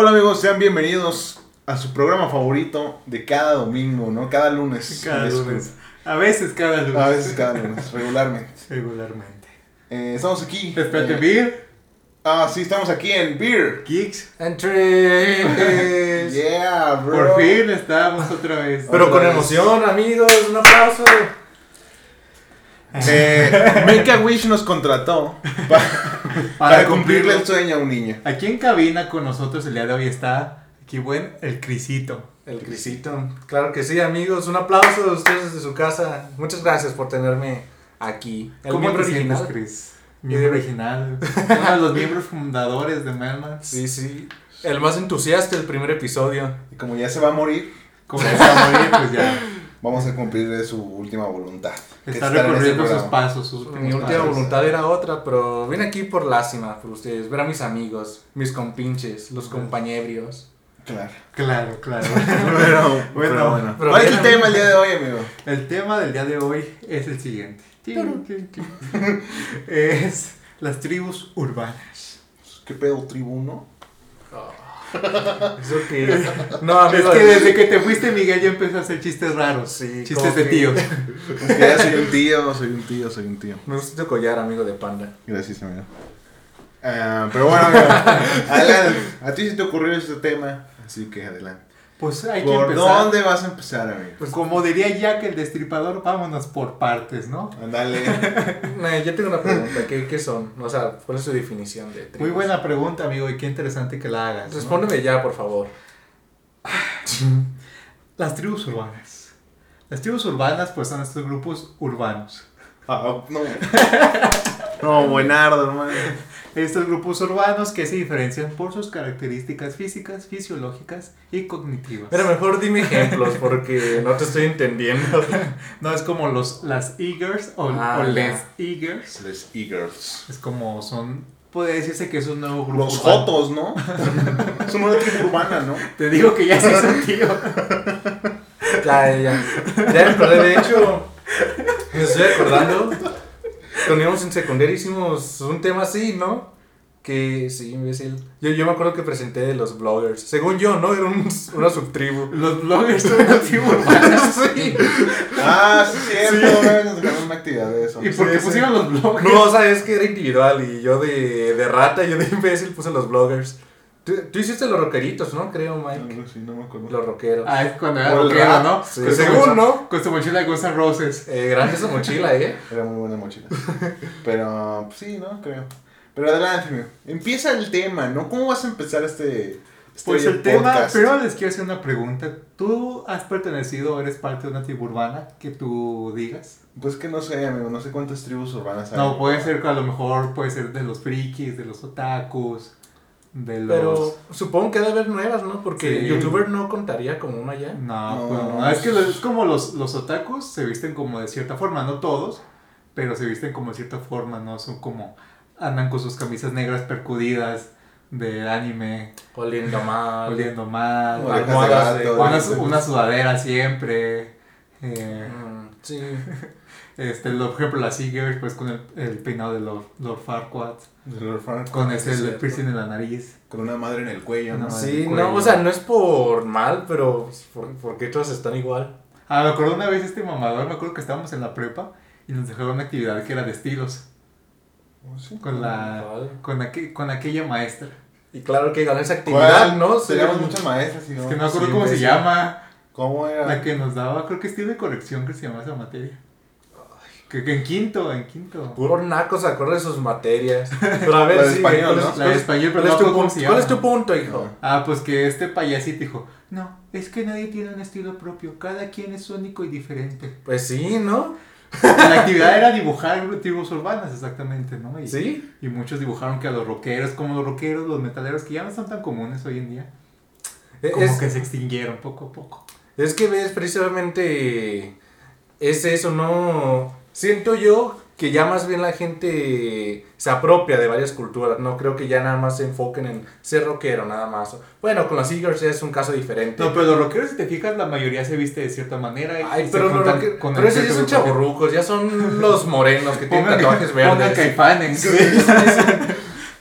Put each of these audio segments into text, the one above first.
Hola amigos, sean bienvenidos a su programa favorito de cada domingo, ¿no? Cada lunes. Cada lunes. A veces cada lunes. A veces cada lunes, regularmente. Regularmente. Eh, estamos aquí. Espérate, eh, Beer, Ah, sí, estamos aquí en Beer. Geeks. Entre. Yeah, bro. Por fin estamos otra vez. Pero Otra con vez. emoción, amigos, un aplauso. Eh, Make a Wish nos contrató pa- para, cumplirle el sueño a un niño. Aquí en cabina con nosotros el día de hoy está aquí buen el Crisito. El Crisito. Claro que sí, amigos. Un aplauso de ustedes desde su casa. Muchas gracias por tenerme aquí. El ¿Cómo miembro sientes, original. Chris? Miembro Eh, original. Uno de los miembros fundadores de Melman. Sí, sí. El más entusiasta del primer episodio. Y como ya se va a morir, Como ya está a morir, pues ya vamos a cumplirle su última voluntad. está recorriendo sus pasos, sus Mi última pasos. voluntad era otra, pero vine aquí por lástima, por ustedes. Ver a mis amigos, mis compinches, los compañebrios. Claro. Claro, claro. Pero, Bueno, pero bueno. pero ¿Cuál es el tema el día de hoy, amigo? El tema del día de hoy es el siguiente. Es las tribus urbanas. ¿Qué pedo, tribuno? Eso que. No, Es amigos. que desde que te fuiste, Miguel, ya empezó a hacer chistes raros. Sí, chistes de que- tío. Es ya soy un tío, soy un tío, soy un tío. Me gusta tu collar, amigo de panda. Gracias, amigo. Ah, pero bueno, amigo, adelante. A ti se te ocurrió este tema, así que adelante. Pues hay que ¿Por empezar. dónde vas a empezar, amigo? Pues como diría Jack el destripador, vámonos por partes, ¿no? Andale. Eh, yo tengo una pregunta. ¿Qué, ¿Qué son? O sea, ¿cuál es su definición de tribus? Muy buena pregunta, amigo, y qué interesante que la hagas. ¿no? Respóndeme ya, por favor. Las tribus urbanas. Las tribus urbanas, pues son estos grupos urbanos. Ah, no. No, buenardo, hermano. Estos grupos urbanos que se diferencian por sus características físicas, fisiológicas y cognitivas. Pero mejor dime ejemplos porque no te estoy entendiendo. No es como los las eagers o, Ah, o les eagers. Les e-girls. Es como son. Puede decirse que es un nuevo grupo. Los urbano. jotos, ¿no? Son una tribu urbana, ¿no? Te digo que ya se hizo tío. Ya, ya, ya. Acordé, de hecho, me estoy acordando. Cuando íbamos en secundaria hicimos un tema así, ¿no? Que sí, imbécil. Yo, yo me acuerdo que presenté de los bloggers. Según yo, ¿no? Era un- una subtribu. Los bloggers son una tribu urbana. sí. Ah, sí, es cierto. Vamos a sacar una actividad de eso. ¿Y por qué sí. pusieron los bloggers? No, o sea, es que era individual y yo de, de rata, yo de imbécil puse los bloggers. Tú, tú hiciste los rockeritos, ¿no? Creo, Mike. No, sí, no me acuerdo. Los rockeros. Ah, es cuando era rockero. ¿no? Sí, según, ¿no? Con su mochila de Guns N' Roses. Eh, grande esa mochila, ¿eh? Era muy buena mochila. Pero, pues, sí, ¿no? Creo. Pero adelante, amigo. Empieza el tema, ¿no? ¿Cómo vas a empezar este, este Pues el tema, primero les quiero hacer una pregunta. ¿Tú has pertenecido o eres parte de una tribu urbana que tú digas? Pues que no sé, amigo. No sé cuántas tribus urbanas hay. No, puede ser que a lo mejor puede ser de los frikis, de los otakus, de los... Pero supongo que debe haber nuevas, ¿no? Porque Sí. youtuber no contaría como una ya. No, No. pues no, es que es como los, los otakus se visten como de cierta forma, no todos, pero se visten como de cierta forma, ¿no? Son como, andan con sus camisas negras percudidas de anime, Oliendo mal. oliendo mal, una sudadera siempre, eh, Mm, sí. este, por ejemplo las Seagers pues con el, el peinado de Lord, Lord Farquaad, De Lord Farquaad, con ese es el cierto. piercing en la nariz. Con una madre en el cuello, ¿no? Sí, cuello. no, o sea, no es por mal, pero pues, ¿por, por qué todas están igual? Ah, me acuerdo una vez este mamador, me acuerdo que estábamos en la prepa y nos dejaron una actividad que era de estilos. Oh, sí. con la Vale. con, aqu- con aquella maestra. Y claro que ganó esa actividad, ¿Cuál? ¿no? Teníamos Sí. muchas maestras y no. Es que no me acuerdo Sí, cómo se llama. ¿Cómo era? La que nos daba, creo que estilo de corrección que se llama esa materia. Que, que en quinto, en quinto. Puro naco se acuerda de sus materias. Pero a ver, La de sí, español, ¿cuál es- ¿no? La cuál de es- español, pero ¿Cuál no es tu punto? se ¿Cuál es llama. tu punto, hijo? Ah, pues que este payasito dijo, no, es que nadie tiene un estilo propio, cada quien es único y diferente. Pues sí, ¿no? La actividad era dibujar tribus urbanas, exactamente, ¿no? Y, Sí. y muchos dibujaron que a los rockeros, como los rockeros, los metaleros, que ya no son tan comunes hoy en día, como Es, que se extinguieron poco a poco. Es que ves, precisamente es eso, ¿no? Siento yo que ya más bien la gente se apropia de varias culturas, no creo que ya nada más se enfoquen en ser rockero, nada más. Bueno, con los Eagles es un caso diferente. No, pero los rockeros, si te fijas, la mayoría se viste de cierta manera. y Ay, se pero, los con esos ya son chavorrucos, ya son los morenos que tienen Pongan, tatuajes pongan verdes. caifanes.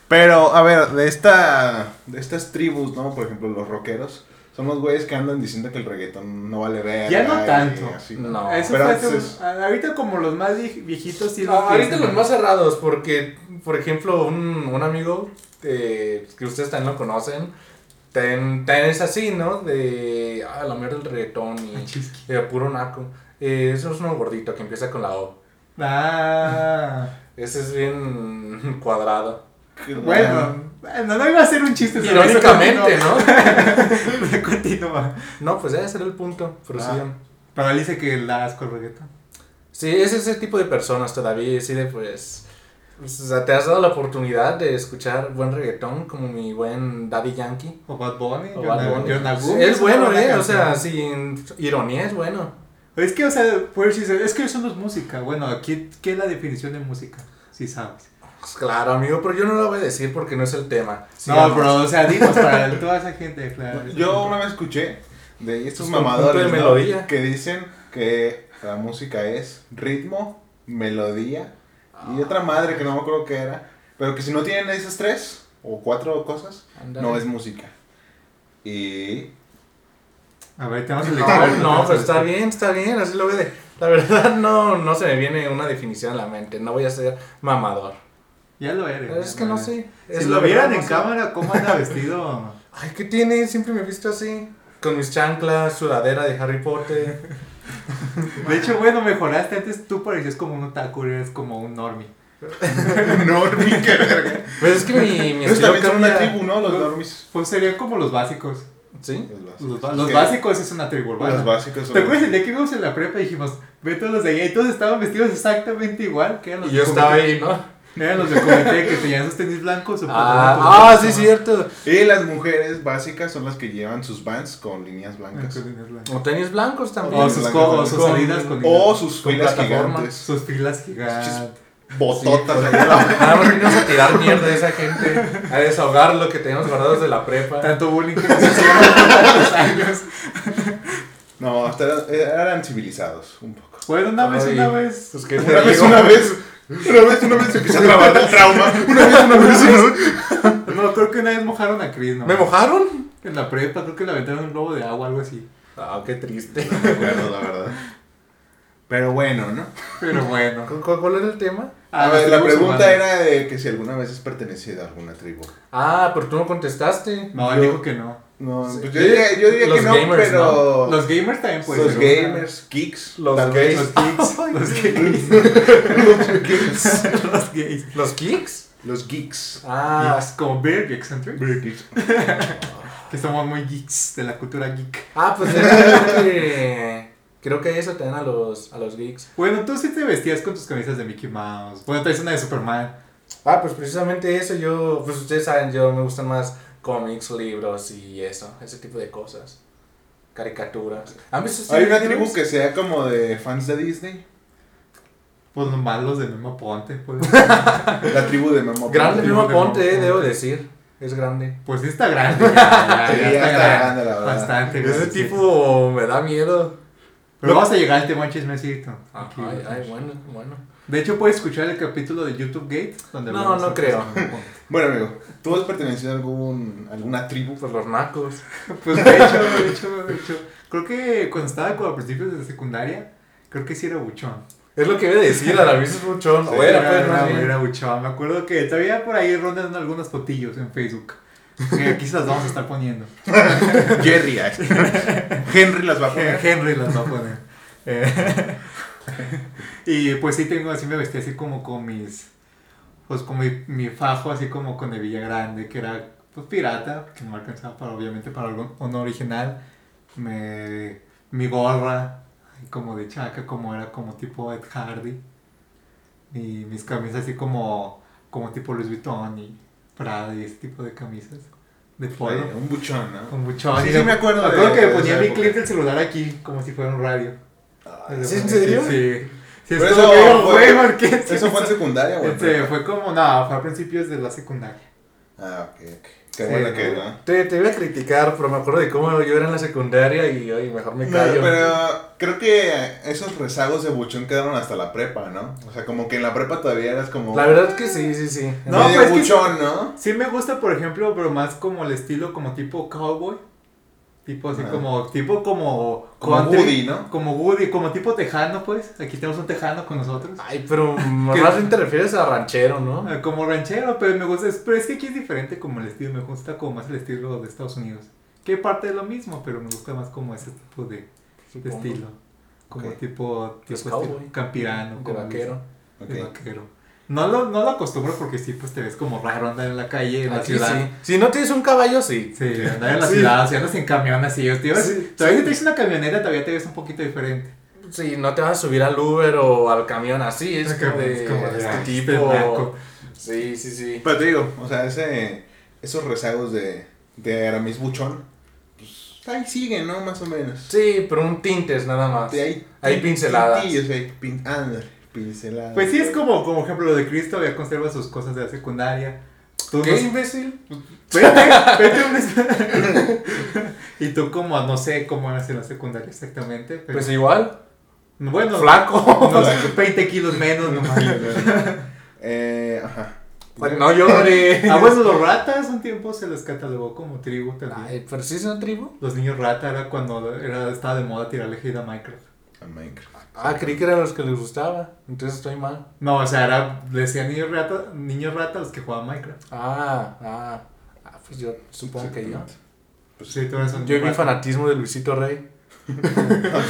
Pero, a ver, de esta. De estas tribus, ¿no? Por ejemplo, los rockeros. Son los güeyes que andan diciendo que el reggaetón no vale ver. Ya no tanto. No. Eso Pero antes es- ahorita como los más vie- viejitos sí No, ahorita los más cerrados, porque, por ejemplo, un, un amigo eh, que ustedes también lo conocen, también, también es así, ¿no? De, ah, la mierda del reggaetón y de puro naco. Eh, eso es uno gordito que empieza con la O. Ah, Ese es bien cuadrado. bueno, bueno, no iba a ser un chiste. Irónicamente, ¿no? continúa. No, pues ese era el punto. Pero sí, Ah. Pero él dice que le da asco el reggaetón. sí, es ese tipo de personas todavía, sí, de pues... pues, o sea, te has dado la oportunidad de escuchar buen reggaetón como mi buen Daddy Yankee. O Bad Bunny. O Bad Bunny. Sí, es bueno, eh, o sea, sin ironía es bueno. Es que, o sea, decir, es que eso no es música. Bueno, aquí, ¿qué es la definición de música? Si sabes. Pues claro, amigo, pero yo no lo voy a decir porque no es el tema. No, bro, o sea, dinos para toda esa gente, claro. Yo una vez escuché de estos Es mamadores que dicen que la música es ritmo, melodía y otra madre que no me acuerdo qué era. Pero que si no tienen esas tres o cuatro cosas, no es música. Y. A ver, tenemos el No, experto, no, pues el está bien, está bien, así lo ve de... La verdad no, no se me viene una definición a la mente, no voy a ser mamador. Ya lo eres. Es que no sé. Si lo vieran verdad, en no sé. cámara, ¿cómo anda vestido? Ay, ¿qué tiene? Siempre me he visto así. Con mis chanclas, sudadera de Harry Potter. De hecho, bueno, mejoraste. Antes tú parecías como un otaku, eres como un normie. Normie, qué verga. Pues es que mi, mi Ellos estilo son una cambia. tribu, ¿no? Los normies. Pues serían como los básicos. ¿Sí? Los, ba- los básicos es una tribu urbana. Los básicos son. ¿Te acuerdas el día que vimos en la prepa y dijimos, ve todos los de allá y todos estaban vestidos exactamente igual? Que eran los Y yo estaba ahí, ¿no? Eran los de comité que tenían sus tenis blancos. Ah, ah, sí, cierto. Y las mujeres básicas son las que llevan sus bands con líneas blancas. Con tenis blancos. O tenis blancos también. O sus, blancos co- o con- sus con- salidas con O sus Con filas gigantes. sus filas gigantes. Bototas Sí, ahí a la- Nada más venimos a tirar mierda a esa gente, a desahogar lo que teníamos guardados de la prepa. Tanto bullying que nos hicieron tantos años. No, hasta eran, eran civilizados un poco. Bueno, una vez, Ay, una vez. Pues que Una vez, una vez. Una vez, una vez se empieza a grabar el trauma. Una vez, una vez. una vez. No, creo que una vez mojaron a Chris, ¿no? ¿Me mojaron? En la prepa, creo que le aventaron un globo de agua, algo así. Ah, qué triste. No me acuerdo, la verdad. Pero bueno, ¿no? Pero bueno. ¿Cu- ¿Cuál era el tema? Ah, A ver, la pregunta era de que si alguna vez has pertenecido a alguna tribu. Ah, pero tú no contestaste. No, él dijo que no. No, Sí. pues yo diría, yo diría Los que no, gamers, pero. Los gamers también pueden los ser. gamers, geeks, Los tal gays. Los geeks. Los gays. Los gays. ¿Los kicks? Los geeks. Ah, Geeks, como Bear Geeks. Geeks. Que somos muy geeks de la cultura geek. ah pues es creo que, creo que eso te dan a los, a los geeks. Bueno, tú sí te vestías con tus camisas de Mickey Mouse. Bueno, traes una de Superman. Ah, pues precisamente eso yo, pues ustedes saben, yo me gustan más cómics, libros y eso, ese tipo de cosas. Caricaturas. ¿Han visto Hay una tribu que sea como de fans de Disney. Pues nomás los de Memo Ponte, pues. La tribu de Memo. Grande Tribu Memo de Ponte, Memo eh, debo Ponte. decir. Es grande. Pues sí está grande. Ya, ya, Sí, ya ya está, está grande. grande, la verdad. Bastante Ese grande, sí. tipo me da miedo. Pero vamos a llegar al tema chismecito. Ay, Aquí, ay, bueno, bueno. De hecho, puedes escuchar el capítulo de YouTube Gate. Donde No, no creo. Bueno, amigo, ¿tú has pertenecido a algún, alguna tribu? Pues los nacos. Pues de hecho, de hecho, de hecho. Creo que cuando estaba como a principios de secundaria, creo que sí era buchón. Es lo que iba a decir, a la vez es muchón. Sí, O era, pues, era, bien. era buchón. Me acuerdo que todavía por ahí rondan algunas fotillos en Facebook. Que aquí se las vamos a estar poniendo. Jerry. Henry las va a poner. Henry las va a poner. Eh, y pues sí tengo, así me vestí así como con mis, pues con mi, mi fajo así como con hebilla grande, que era pues pirata, que no me alcanzaba para, obviamente para algo no original. Me, mi gorra, como de chaca, como era como tipo Ed Hardy. Y mis camisas así como, como tipo Louis Vuitton y Prada y ese tipo de camisas. De polo. Oye, Un buchón, ¿no? Con buchón. Sí, Y sí me- me acuerdo Me de- acuerdo que de me ponía mi clip del celular aquí, como si fuera un radio. ¿Sí, en serio? Sí. Sí, Pero eso fue- güey, ¿por qué? ¿Eso fue en secundaria Este, prepa? fue como, no, fue a principios de la secundaria. Ah, ok, ok. Qué Sí, bueno que ¿no? no. Te, te iba a criticar, pero me acuerdo de cómo yo era en la secundaria y hoy mejor me No, callo. pero creo que esos rezagos de buchón quedaron hasta la prepa, ¿no? O sea, como que en la prepa todavía eras como... La verdad es que sí, sí, sí. No, medio pues es que- buchón, ¿no? Sí me gusta, por ejemplo, pero más como el estilo como tipo cowboy. Tipo así como, tipo como... Como country, Woody, ¿no? Como Woody, como tipo tejano, pues. Aquí tenemos un tejano con nosotros. Ay, pero más bien te refieres a ranchero, ¿no? Ah, Como ranchero, pero me gusta, pero es que aquí es diferente como el estilo, me gusta como más el estilo de Estados Unidos. Que parte de lo mismo, pero me gusta más como ese tipo de, estilo. Como tipo, tipo estilo cowboy. campirano. De como vaquero. Ok. De vaquero. No lo, no lo acostumbro porque sí, pues te ves como raro andar en la calle, en la ciudad. sí. Si no tienes un caballo, sí. Sí, andar en la Sí. ciudad, si andas en camión así, tío, Sí, todavía sí. si te una camioneta todavía te ves un poquito diferente. Sí, no te vas a subir al Uber o al camión así, es como de, Es como de, este "Ay, tipo. este naco". Sí, sí, sí. Pero te digo, o sea, ese, esos rezagos de, de Aramis Buchón, pues ahí siguen, ¿no? Más o menos. Sí, pero un tintes nada más. De ahí, Hay pinceladas. tintillos, hay pin, ándale, pinceladas. Pues sí, es como, como ejemplo lo de Cristo, ya conserva sus cosas de la secundaria. Tú ¿Qué no- imbécil? Vete, vete un- Y tú como, no sé cómo eras en la secundaria exactamente, pero... Pues igual, bueno, flaco. no sé, 20 kilos menos nomás. Eh, ajá. Pues no llore. ah, bueno, los ratas un tiempo se les catalogó como tribu también. Ay, pero sí una tribu. Los niños rata era cuando era, estaba de moda tirarle hate a Minecraft. A Minecraft. Ah, creí que eran los que les gustaba. Entonces estoy mal. No, o sea, era, decía niños rata, niños rata los que jugaban Minecraft. Ah, ah. Ah, pues yo supongo que yo. Pues Sí, tú eres un Yo vi fanatismo de Luisito Rey. Ah.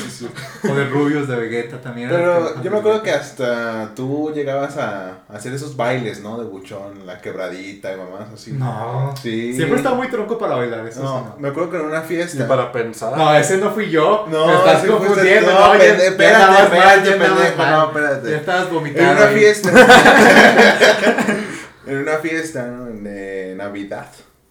O de rubios de Vegeta también. Pero yo me acuerdo que hasta tú llegabas a hacer esos bailes, ¿no? De buchón, la quebradita y mamás así. No. Sí. Siempre estaba muy tronco para bailar, eso No, sí, no. me acuerdo que en una Y fiesta. para pensar. No, ese no fui yo. No, me estás confundiendo. No, ya- pende- ya espérate, espérate, ya no, Ya espérate. estabas En vomitando. una ahí. fiesta. en una fiesta ¿no? de Navidad.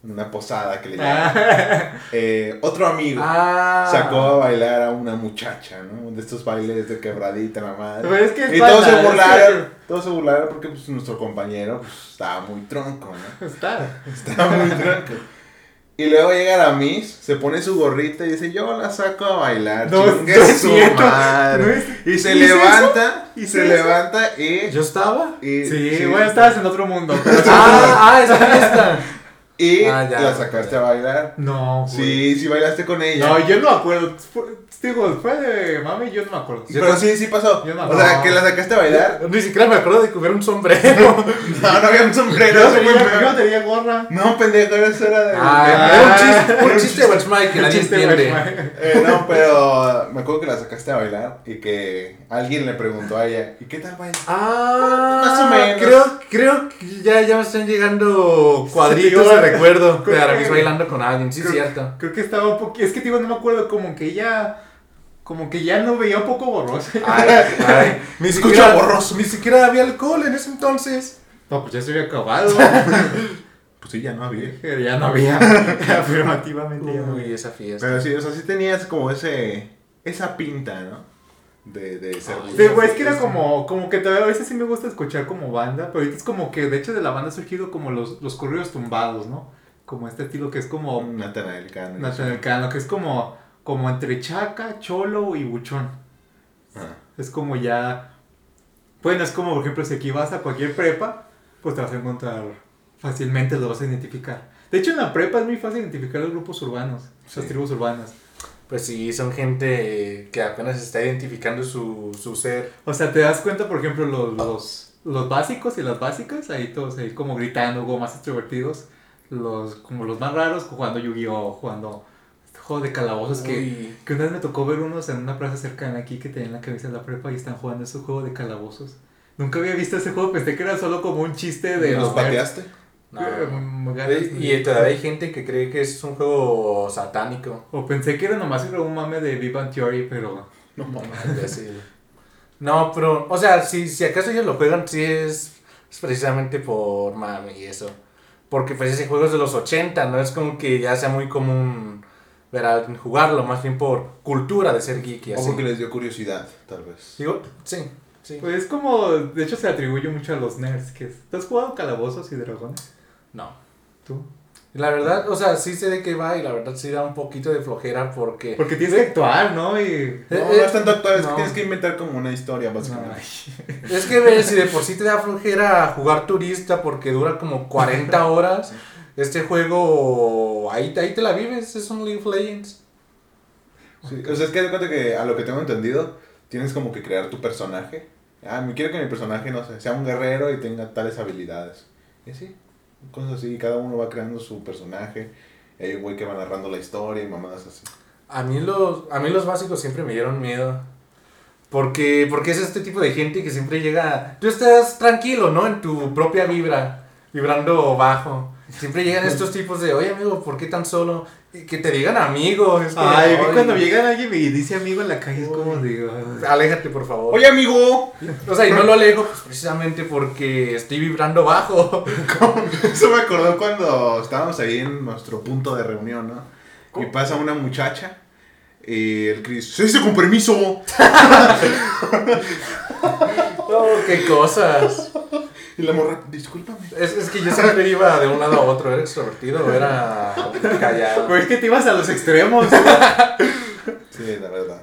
Una posada que le llaman. Ah, Eh, otro amigo Ah. sacó a bailar a una muchacha, ¿no? De estos bailes de quebradita, la madre. Pero es que es Y todos se es burlaron. Todos se burlaron porque pues, nuestro compañero pues, estaba muy tronco, ¿no? Está. Estaba muy tronco. Y luego llega Aramis, se pone su gorrita y dice, yo la saco a bailar. No, chingue no es su cierto. madre". No es- Y se levanta, y ¿Hice se eso? levanta y... ¿Yo estaba? y Sí, bueno, estabas en otro mundo. pero- Ah, ah, esa fiesta. Y Ah, ya, la sacaste ya. a bailar. No, güey. Sí, sí bailaste con ella. No, yo no me acuerdo. Fue- Digo, fue de mami, yo no me acuerdo. Pero sí, sí pasó. Yo no- o sea, que la sacaste a bailar. Ni siquiera me acuerdo de que hubiera un sombrero. No, no había un sombrero. Yo fue tenía, yo tenía gorra. No, pendejo, eso era de. Ah, de- era un chiste, un chiste Mike que nadie entiende. Eh, no, pero me acuerdo que la sacaste a bailar y que alguien le preguntó a ella, ¿y qué tal baila? Ah, Más o menos. Creo, creo que ya, ya me están llegando cuadritos Sí. Recuerdo de Aramis bailando con alguien, sí, creo- cierto. Creo que estaba un poquito. Es que, digo, no me acuerdo. Como que ya. Como que ya no veía un poco borroso. Ay, ay, ni Escucha siquiera, borroso. Ni siquiera había alcohol en ese entonces. No, pues ya se había acabado. Pues sí, ya no había. ya no había. Afirmativamente ya no Uy, había. esa fiesta. Pero sí, o sea, sí tenías como ese, esa pinta, ¿no? De, de ser Ay, Sí, güey, es que era como, como que todavía a veces sí me gusta escuchar como banda, pero ahorita es como que de hecho de la banda ha surgido como los, los corridos tumbados, ¿no? Como este estilo que es como Natanael Cano. Natanael Cano, que es como, como entre chaca, cholo y buchón. Ajá. Es como ya. Bueno, es como por ejemplo, si aquí vas a cualquier prepa, pues te vas a encontrar fácilmente, lo vas a identificar. De hecho, en la prepa es muy fácil identificar los grupos urbanos, Sí. las tribus urbanas. Pues sí, son gente que apenas está identificando su, su ser. O sea, te das cuenta, por ejemplo, los, los, los básicos y las básicas, ahí todos ahí como gritando, como más extrovertidos. Los, como los más raros, jugando Yu-Gi-Oh!, jugando este juego de calabozos que, que una vez me tocó ver unos en una plaza cercana aquí que tenían la cabeza de la prepa y están jugando ese juego de calabozos. Nunca había visto ese juego, pensé que era solo como un chiste de ¿Los los pateaste? No. Eh, Y todavía hay gente que cree que es un juego satánico. O pensé que era nomás era un mame de Bang Theory, pero... No mames. No, pero, o sea, si, si acaso ellos lo juegan, sí es, es precisamente por mami y eso. Porque pues ese juego es de los 80, no es como que ya sea muy común ver a alguien jugarlo, más bien por cultura de ser geek y O así. porque les dio curiosidad, tal vez. Digo, sí, sí. Pues es como... De hecho se atribuye mucho a los nerds. que es- ¿Tú has jugado calabozos y dragones? No. ¿Tú? La verdad, o sea, sí sé de qué va y la verdad sí da un poquito de flojera porque... Porque tienes que actuar, ¿no? Y... No, Eh, no eh, es tanto actuar, es que no. tienes que inventar como una historia, básicamente. Es que ve, si de por sí te da flojera jugar turista porque dura como 40 horas, este juego ahí, ahí te la vives, es un League of Legends. Sí, o sea, es que de cuenta que a lo que tengo entendido, tienes como que crear tu personaje. Ah, me quiero que mi personaje, no sé, sea un guerrero y tenga tales habilidades. Y así, cosas así, cada uno va creando su personaje. Hay un güey que va narrando la historia y mamadas así. A mí los, a mí los básicos siempre me dieron miedo. Porque, porque es este tipo de gente que siempre llega... Tú estás tranquilo, ¿no? En tu propia vibra, vibrando bajo. Siempre llegan estos tipos de, oye amigo, ¿por qué tan solo? Que te digan amigo. Es que, Ay, ay, cuando llega alguien y dice amigo en la calle es como digo... Aléjate, por favor. Oye, amigo, O sea, y no lo alejo pues, precisamente porque estoy vibrando bajo. eso me acordó cuando estábamos ahí en nuestro punto de reunión, ¿no? Y pasa una muchacha y el Chris, ¡se dice con permiso! Oh, qué cosas. Y la morra, discúlpame. Es, es que yo siempre iba de un lado a otro. ¿Era extrovertido o era callado? Pues es que te ibas a los extremos. Sí, la verdad.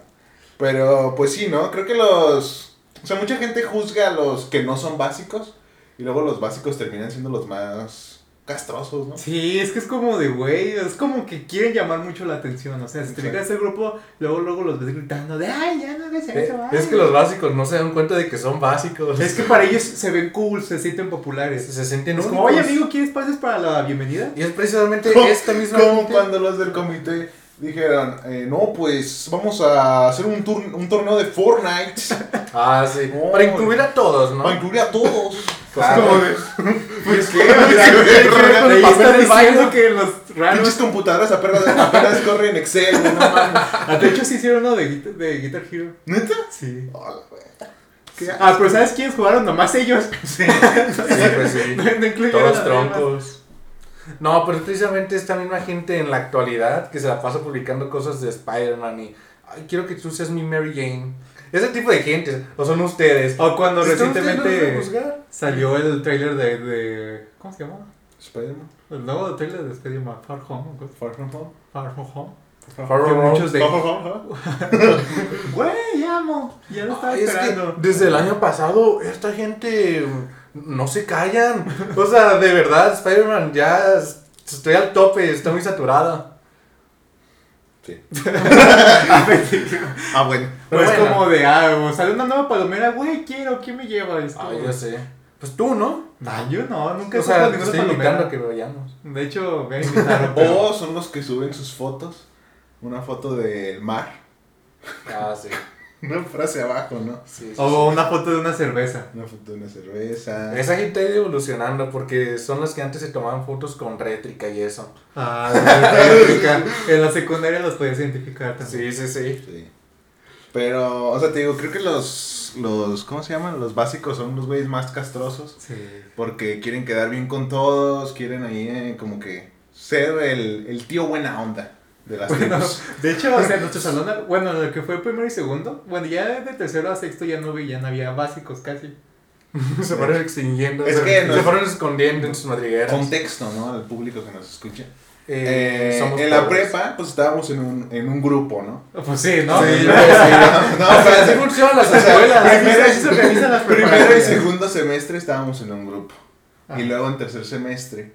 Pero, pues sí, ¿no? Creo que los... O sea, mucha gente juzga a los que no son básicos y luego los básicos terminan siendo los más castrosos, ¿no? Sí, es que es como de güey, es como que quieren llamar mucho la atención. O sea, si te fijas el grupo, luego luego los ves gritando de ay, ya no hagas Eh, eso. ay". Es que los básicos no se dan cuenta de que son básicos. Es que para ellos se ven cool, se sienten populares. se sienten Es como, oye amigo, ¿quieres pases para la bienvenida? Y es precisamente esta misma Como cuando los del comité dijeron, eh, no, pues vamos a hacer un, un torneo de Fortnite Ah, sí. No. Para incluir a todos, ¿no? para incluir a todos. Claro. Como de, Pues baño. diciendo que los Pinches raros. computadoras apenas, apenas corren Excel, no mames. Ah, De hecho, sí hicieron uno de, Guitar- de Guitar Hero. ¿Neta? Sí. Ah, pero ¿sabes quiénes jugaron? Nomás ellos. Sí. Sí, pues sí. No, Todos troncos. No, pero es precisamente esta misma gente en la actualidad que se la pasa publicando cosas de Spider-Man y ay, quiero que tú seas mi Mary Jane. Ese tipo de gente, o son ustedes. O cuando ¿Están ustedes los de recientemente salió el trailer de, de. ¿Cómo se llama? Spider-Man. El nuevo trailer de Spider-Man Far Home. Far From Home. Far From Home. Far From Home. muchos de. Güey, amo. Ya lo estaba Ay, es que esperando. desde el año pasado esta gente no se callan. O sea, de verdad, Spider-Man ya es- estoy al tope, está muy saturada. Sí. Ah, Ah, bueno. Pero Pues bueno. como de, ah, o sale una nueva palomera, güey, quiero, ¿quién me lleva esto? Ay, ya sé. Pues tú, ¿no? Nah, yo no, nunca he O sea, ninguna estoy invitando palomera. a que vayamos. De hecho, me invitaron, pero... O son los que suben sus fotos. Una foto del mar. Ah, sí. Una frase abajo, ¿no? sí, sí, O una foto de una cerveza. Una foto de una cerveza. Esa gente ha ido evolucionando porque son las que antes se tomaban fotos con rétrica y eso. Ah, de en la secundaria los podías identificar también. Sí, sí, sí. Sí. Pero, o sea, te digo, creo que los, los, ¿cómo se llaman? Los básicos son los güeyes más castrosos. Sí. Porque quieren quedar bien con todos, quieren ahí eh, como que ser el, el tío buena onda de las Bueno, tribus. de hecho, o sea, nuestro salón, bueno, lo que fue primero y segundo, bueno, ya de tercero a sexto ya no, vi- ya no había básicos casi. se fueron extinguiendo. Es se, que se no es- fueron escondiendo en sus madrigueras. Contexto, ¿no? Al público que nos escucha. Eh, Eh, somos en la pobres. prepa, pues estábamos en un, en un grupo, ¿no? Pues sí, ¿no? Sí, Sí, No, pero- así funcionan las escuelas. primero- así se organizan las Primero y segundo semestre estábamos en un grupo. Ah. Y luego en tercer semestre,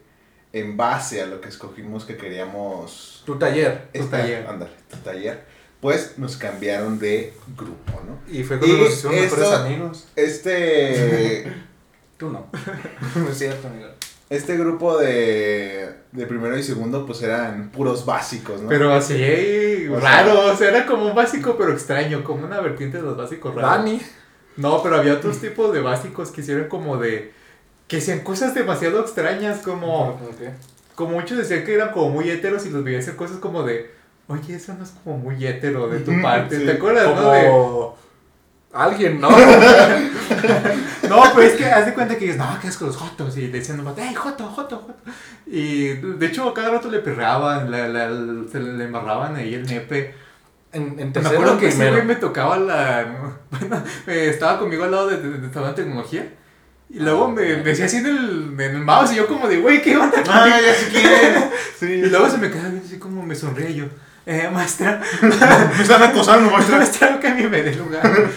en base a lo que escogimos que queríamos... Tu taller. Tu taller. Ándale, tu taller. Pues nos cambiaron de grupo, ¿no? Y fue cuando nos hicimos mejores amigos. Este... Tú no. no es cierto, amigo. Este grupo de, de primero y segundo, pues eran puros básicos, ¿no? Pero así, O sea- raro, o sea, era como un básico pero extraño, como una vertiente de los básicos raros. Dani. No, pero había otros tipos de básicos que hicieron como de... Que hacían cosas demasiado extrañas, como... ¿Cómo qué? Como muchos decían que eran como muy héteros y los veía hacer cosas como de... Oye, eso no es como muy hétero de tu parte, sí. ¿te acuerdas, no? De, Como alguien, ¿no? No, pero es que haz de cuenta que dices, no, que es con los jotos. Y decían, nomás, ¡ay, joto, joto, joto! Y de hecho, cada rato le perreaban, la- la- se le embarraban ahí el nepe. En, en Me acuerdo que ese güey me tocaba la. Bueno, eh, estaba conmigo al lado de, de, tecnología. Y luego me, me decía así en el, en el mouse y yo como de, güey, ¿qué onda? Ah, ya sé quién. Y luego se me quedaba viendo así como me sonreía yo, eh, maestra, Me están acosando, maestra. maestra, cámbiame de lugar.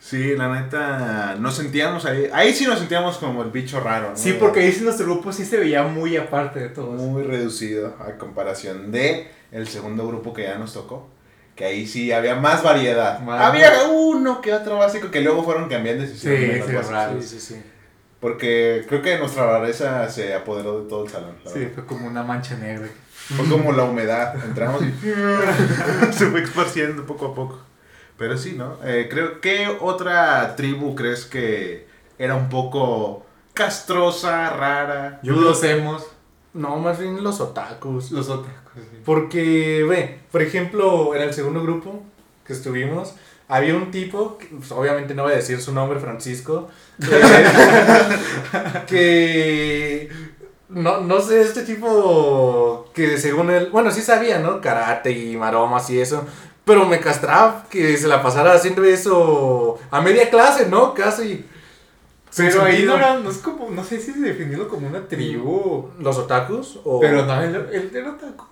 Sí, la neta, nos sentíamos ahí. Ahí sí nos sentíamos como el bicho raro, ¿no? Sí, porque ahí sí nuestro grupo sí se veía muy aparte de todos. Muy reducido a comparación de el segundo grupo que ya nos tocó. Que ahí sí había más variedad. Más. Había uno que otro básico que luego fueron cambiando y se hicieron Sí, menos sí, básicos. raro. Sí, sí, sí. Porque creo que nuestra rareza se apoderó de todo el salón. Sí, verdad. fue como una mancha negra. Fue como la humedad. Entramos y se fue esparciendo poco a poco. Pero sí, ¿no? Eh, creo ¿Qué otra tribu crees que era un poco castrosa, rara? Yo los hemos, No, más bien los otakus. los otros. sí. Porque, ve, por ejemplo, en el segundo grupo que estuvimos, había un tipo, que, pues, obviamente no voy a decir su nombre, Francisco, eh, que, no, no sé, este tipo que según él, bueno, sí sabía, ¿no? Karate y maromas y eso, pero me castraba que se la pasara haciendo eso a media clase, ¿no? Casi. Pero ahí no era, no es como, no sé si definirlo como una tribu. ¿Los otakus? O... Pero no, el del otaku.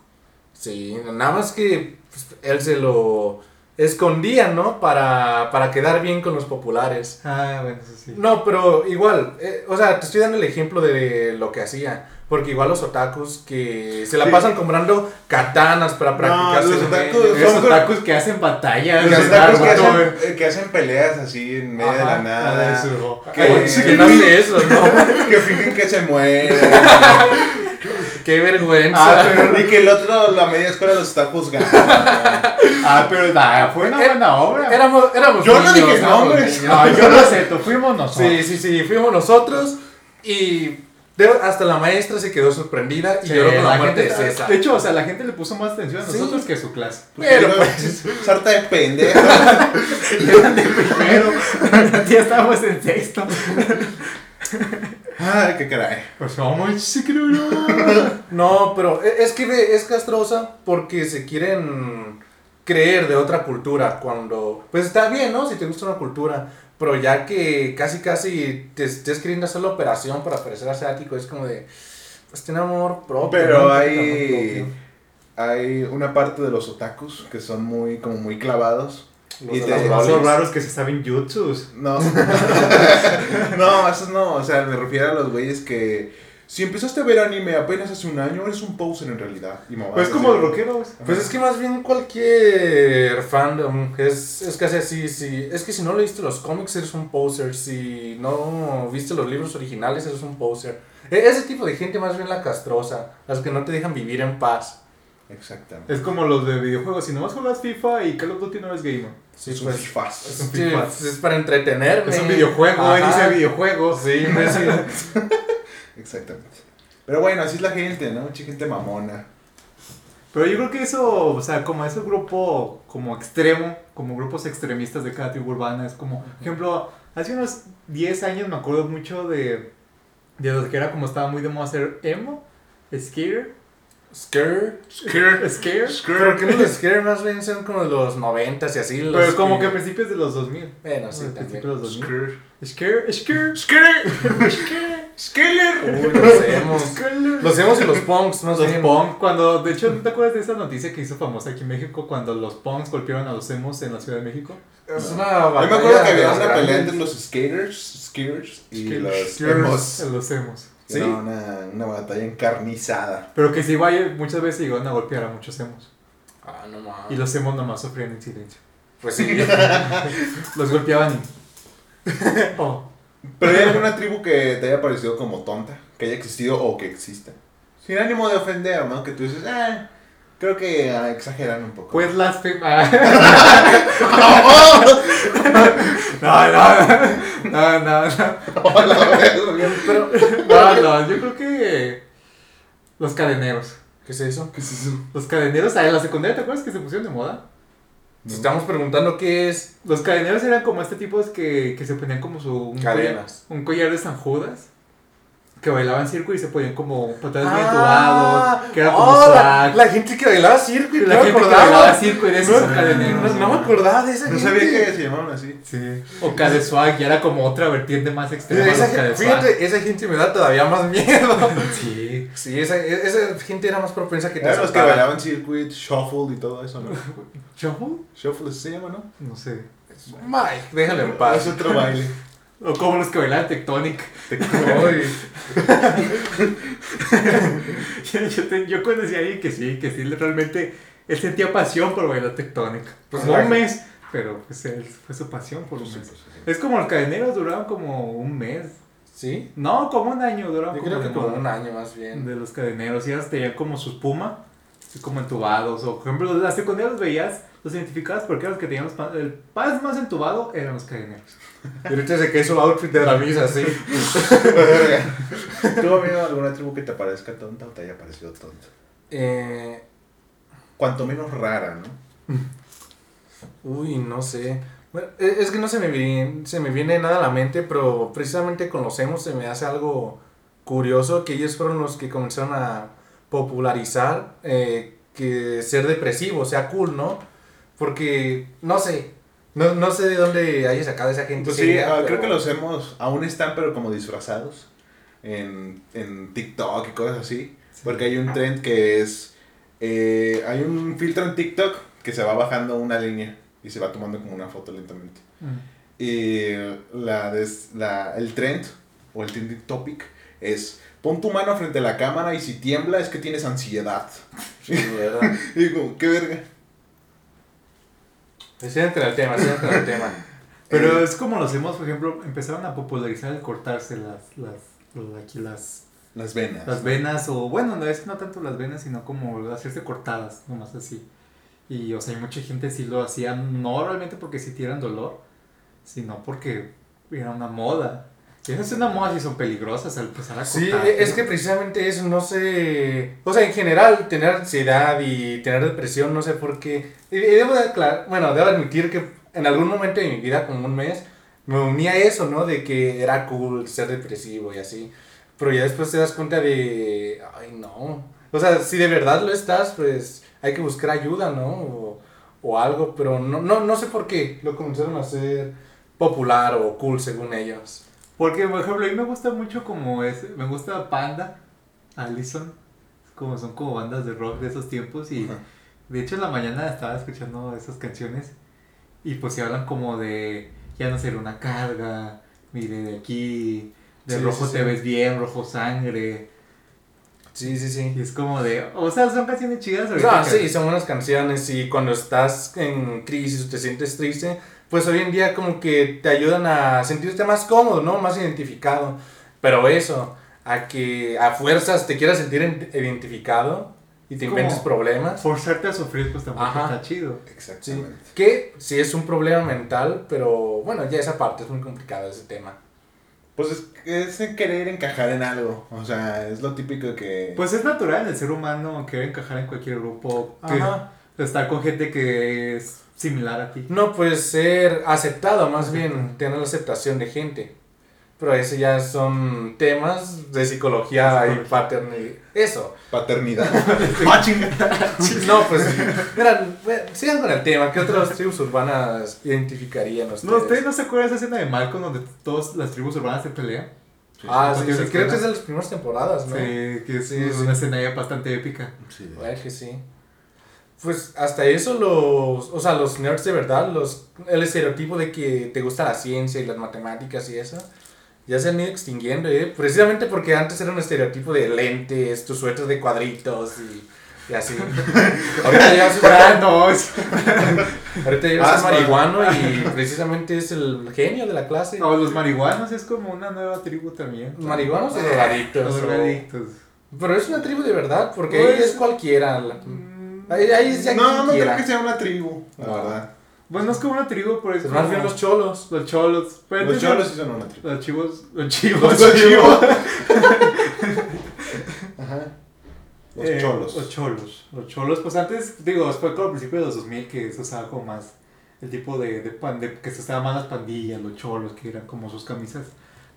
Sí, nada más que pues, él se lo escondía, ¿no? Para, para quedar bien con los populares. Ah, bueno, eso sí. No, pero igual, eh, o sea, te estoy dando el ejemplo de lo que hacía. Porque igual los otakus que se la Sí. pasan comprando katanas para practicar. los su- otakus Esos son- otakus que hacen batallas. Los otakus que Naruto, hacen, eh, que hacen peleas así en medio de la nada. de su- Que- Ay, sí, que no hace eso, ¿no? que fingen que se mueren. Qué vergüenza. Ah, pero- y que el otro, la media escuela, los está juzgando. Ah, pero nah, fue una Eh, buena obra. Éramos, éramos Yo no dije nombres. No, yo lo acepto, fuimos nosotros. Sí, sí, sí, fuimos nosotros y de- hasta la maestra se quedó sorprendida y Sí, lloró con la, la muerte de César. de hecho, o sea, la gente le puso más atención a Sí. nosotros que a su clase. Pero, Pero pues, sarta de pendejo. Eran de primero, ya estábamos en sexto. Ay, qué caray. Pues vamos, sí creo No, pero e- es que es castrosa porque se quieren creer de otra cultura cuando... Pues está bien, ¿no? Si te gusta una cultura, pero ya que casi casi te estés queriendo hacer la operación para parecer asiático, es como de... Pues tiene amor propio. Pero ¿no? hay, hay una parte de los otakus que son muy, como muy clavados. Y Los te- de Los lolis. raros que se saben jutsus. No. no, esos no. O sea, me refiero a los güeyes que. Si empezaste a ver anime apenas hace un año, eres un poser en realidad. Y Pues como los rockeros. Pues es que más bien cualquier fandom es, es casi así, sí. Es que si no leíste los cómics eres un poser, si no viste los libros originales eres un poser. E- Ese tipo de gente más bien la castrosa, las que no te dejan vivir en paz. Exactamente. Es como los de videojuegos. Si nomás juegas FIFA y Call of Duty no eres gamer. Sí, es un pues, fifaz. Es un sí, FIFA. pues, es para entretenerme. Es un videojuego, Ajá. él dice videojuegos. Sí, pues, sí. Exactamente. Pero bueno, así es la gente, ¿no? Mucha gente mamona. Pero yo creo que eso, o sea, como ese grupo como extremo, como grupos extremistas de cada tribu urbana, es como, por ejemplo, hace unos 10 años me acuerdo mucho de, de los que era como estaba muy de moda hacer emo, skater, Scare. Scare. scare, Pero que no los Scare más bien son como de los noventas y así. Los pero como que a principios de los 2000. Bueno, sí, a también. principios de los 2000. Scare. Scare, scare, Scare. Skeller. Uy, los hemos. scare. Los hemos y los punks, más Los bien. punk, cuando, de hecho, ¿no te acuerdas de esa noticia que hizo famosa aquí en México cuando los punks golpearon a los emos en la Ciudad de México? Es una A mí me batalla acuerdo que había una pelea entre los skaters, skaters y Skaters. los emos. Los emos. ¿Sí? Era una, una batalla encarnizada. Pero que sí, vaya, muchas veces llegaron a golpear a muchos emos. Ah, no mames. Y los emos nomás sufrían en silencio. Pues sí. Los golpeaban y... oh. Pero hay alguna tribu que te haya parecido como tonta, que haya existido o que exista. Sin ánimo de ofender, ¿no? Que tú dices, ah, creo que ah, exageran un poco. Pues fem- No, no, no, no, no. Pero, No, no, yo creo que... Los cadeneros. ¿qué es eso? ¿Qué es eso? Los cadeneros, ah, en la secundaria, ¿te acuerdas que se pusieron de moda? Si estamos preguntando qué es Los cadeneros eran como este tipo que, que se ponían como su... Un cadenas. collar, un collar de San Judas. Que bailaban circo y se ponían como patadas bien Ah, entubados, que era como oh, la, swag. la gente que bailaba circo y La no me gente que acordaba. bailaba circo y No, no, no me acordaba de esa No gente. sabía que se llamaban así. Sí. O K de swag, ya era como otra vertiente más extrema. Esa gente, fíjate, esa gente me da todavía más miedo. Sí. Sí, esa, esa gente era más propensa que te Eran los que bailaban circuit, shuffle y todo eso, ¿no? ¿Shuffle? Shuffle se llama, ¿no? No sé. Mike, déjalo en paz. Es otro baile. O como los que bailaban Tectonic. Ay, yo, te- yo conocí a alguien que sí, que sí, realmente él sentía pasión por bailar Tectonic. Pues no un mes, pero pues él fue su pasión por un mes. Es como los cadeneros duraron como un mes. ¿Sí? No, como un año duraron Yo como creo que como un año más bien. de los cadeneros y ellos tenían como su espuma, así como entubados. O por ejemplo, las secundarias los veías, los identificabas porque eran los que tenían los pan- el paz más entubado eran los cadeneros. Y ahorita se que su outfit de la misa, sí. ¿Tú has habido alguna tribu que te parezca tonta o te haya parecido tonta? Eh, Cuanto menos rara, ¿no? uy, no sé. Bueno, e- es que no se me, viene, se me viene nada a la mente, pero precisamente con los emos se me hace algo curioso que ellos fueron los que comenzaron a popularizar eh, que ser depresivo sea cool, ¿no? Porque, no sé, no, no sé de dónde haya sacado esa gente. Pues sí, idea, ah, pero- creo que los hemos, aún están, pero como disfrazados en, en TikTok y cosas así. Porque hay un trend que es, eh, hay un filtro en TikTok que se va bajando una línea y se va tomando como una foto lentamente. Y la, des- la, el trend o el trending topic es, pon tu mano frente a la cámara y si tiembla es que tienes ansiedad. Sí, ¿verdad? Y digo, qué verga. Sí, entra el tema, sí, entra el tema. Pero Eh, es como los hemos, por ejemplo, empezaron a popularizar el cortarse las, las, los- aquí las, las venas. las venas, o bueno, no es no tanto las venas, sino como hacerse cortadas, nomás así. Y, o sea, hay mucha gente sí lo hacía, no realmente porque sintieran dolor, sino porque era una moda. Y esas es una moda si son peligrosas al empezar a Sí, cortarte, es ¿no? que precisamente eso, no sé. O sea, en general, tener ansiedad y tener depresión, no sé por qué. Y, y debo de aclarar, bueno, debo admitir que en algún momento de mi vida, como un mes, me unía a eso, ¿no? De que era cool ser depresivo y así. Pero ya después te das cuenta de. Ay, no. O sea, si de verdad lo estás, pues hay que buscar ayuda, ¿no? O, o algo, pero no, no, no sé por qué lo comenzaron a hacer popular o cool según ellos. Porque, por ejemplo, a mí me gusta mucho como es, me gusta Panda, Allison, como son como bandas de rock de esos tiempos y Ajá. de hecho en la mañana estaba escuchando esas canciones y pues se hablan como de ya no ser una carga, mire de aquí, de Sí, rojo sí, te sí. ves bien, rojo sangre Sí, sí, sí. y es como de, o sea, son canciones chidas. No, sí, son buenas canciones y cuando estás en crisis o te sientes triste, pues hoy en día como que te ayudan a sentirte más cómodo, ¿no? Más identificado. Pero eso, a que a fuerzas te quieras sentir en- identificado y te inventes problemas. Forzarte a sufrir pues tampoco Ajá. está chido. Sí, Exactamente. que sí es un problema mental, pero bueno, ya esa parte es muy complicada ese tema. Pues es, es querer encajar en algo. O sea, es lo típico que. Pues es natural en el ser humano querer encajar en cualquier grupo, que Ajá. estar con gente que es similar a ti. No, pues ser aceptado, más bien, tener la aceptación de gente. Pero ese ya son temas de psicología y paternidad. Eso. Paternidad. ¡Ah! No, pues, mira, sigan con el tema. ¿Qué otras tribus urbanas identificarían ustedes? No, ¿Ustedes no se acuerdan de esa escena de Malcolm donde todas las tribus urbanas se pelean? Ah, sí, creo que es de las primeras temporadas, ¿no? Sí, que es Sí, una sí. escena ya bastante épica. Sí. Bueno, que sí. Pues hasta eso los, o sea, los nerds de verdad, los, el estereotipo de que te gusta la ciencia y las matemáticas y eso, ya se han ido extinguiendo, ¿eh? Precisamente porque antes era un estereotipo de lentes, tus suéteres de cuadritos y, y así. Ahorita ya es Ah, no, ahorita ya Ah, marihuano y precisamente es el genio de la clase. no, los marihuanos es como una nueva tribu también. Marihuanos o drogadictos. Los drogadictos. Pero es una tribu de verdad, porque Pues- ahí es cualquiera. la- Mm, Ahí, No, no quiera. creo que sea una tribu, la No. verdad. Bueno, es como una tribu, pero es más bien los cholos. los cholos. Pero Los cholos sí son una tribu. Los chivos. Los chivos. Los chivos. Ajá. Los Eh, cholos. Los cholos. Los cholos, pues antes, digo, fue como al principio de los 2000 que se usaba como más el tipo de, de, pan- de- que se usaban más las pandillas, los cholos, que eran como sus camisas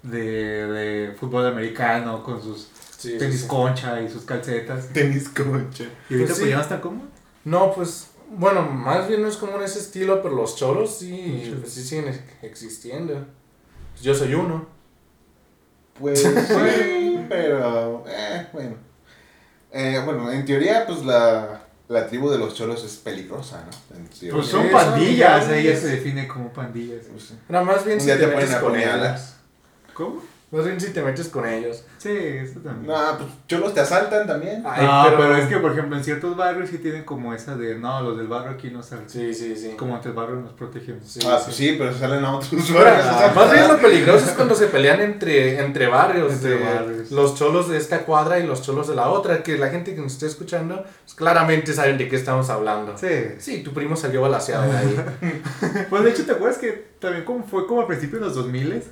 de, de fútbol americano con sus Sí, tenis sí. concha y sus calcetas. Tenis concha. Y ahorita Pues pues, está cómodo. No, pues, bueno, más bien no es como en ese estilo, pero los cholos sí, pues, sí siguen ex- existiendo. Yo soy uno. Pues sí, pero eh, bueno. Eh, bueno, en teoría, pues la, la tribu de los cholos es peligrosa, ¿no? Pues son pandillas, ella se define como pandillas. Pues sí. Más bien si te, te ponen a apuñalar. ellos. ¿Cómo? Más bien si te metes con ellos. Sí, eso también. No, pues cholos te asaltan también. Ay, no, pero- pero... es que, por ejemplo, en ciertos barrios sí tienen como esa de, no, los del barrio aquí no salen. Sí, sí, sí. Como entre barrios nos protegemos. Sí, ah, sí. pues sí, pero salen a otros barrios. sea, más bien lo peligroso es cuando se pelean entre, entre barrios, Entre de barrios. los cholos de esta cuadra y los cholos de la otra, que la gente que nos esté escuchando pues, claramente saben de qué estamos hablando. Sí. Sí, tu primo salió balaseado de ahí. Pues de hecho, ¿te acuerdas que también como fue como a principios de los 2000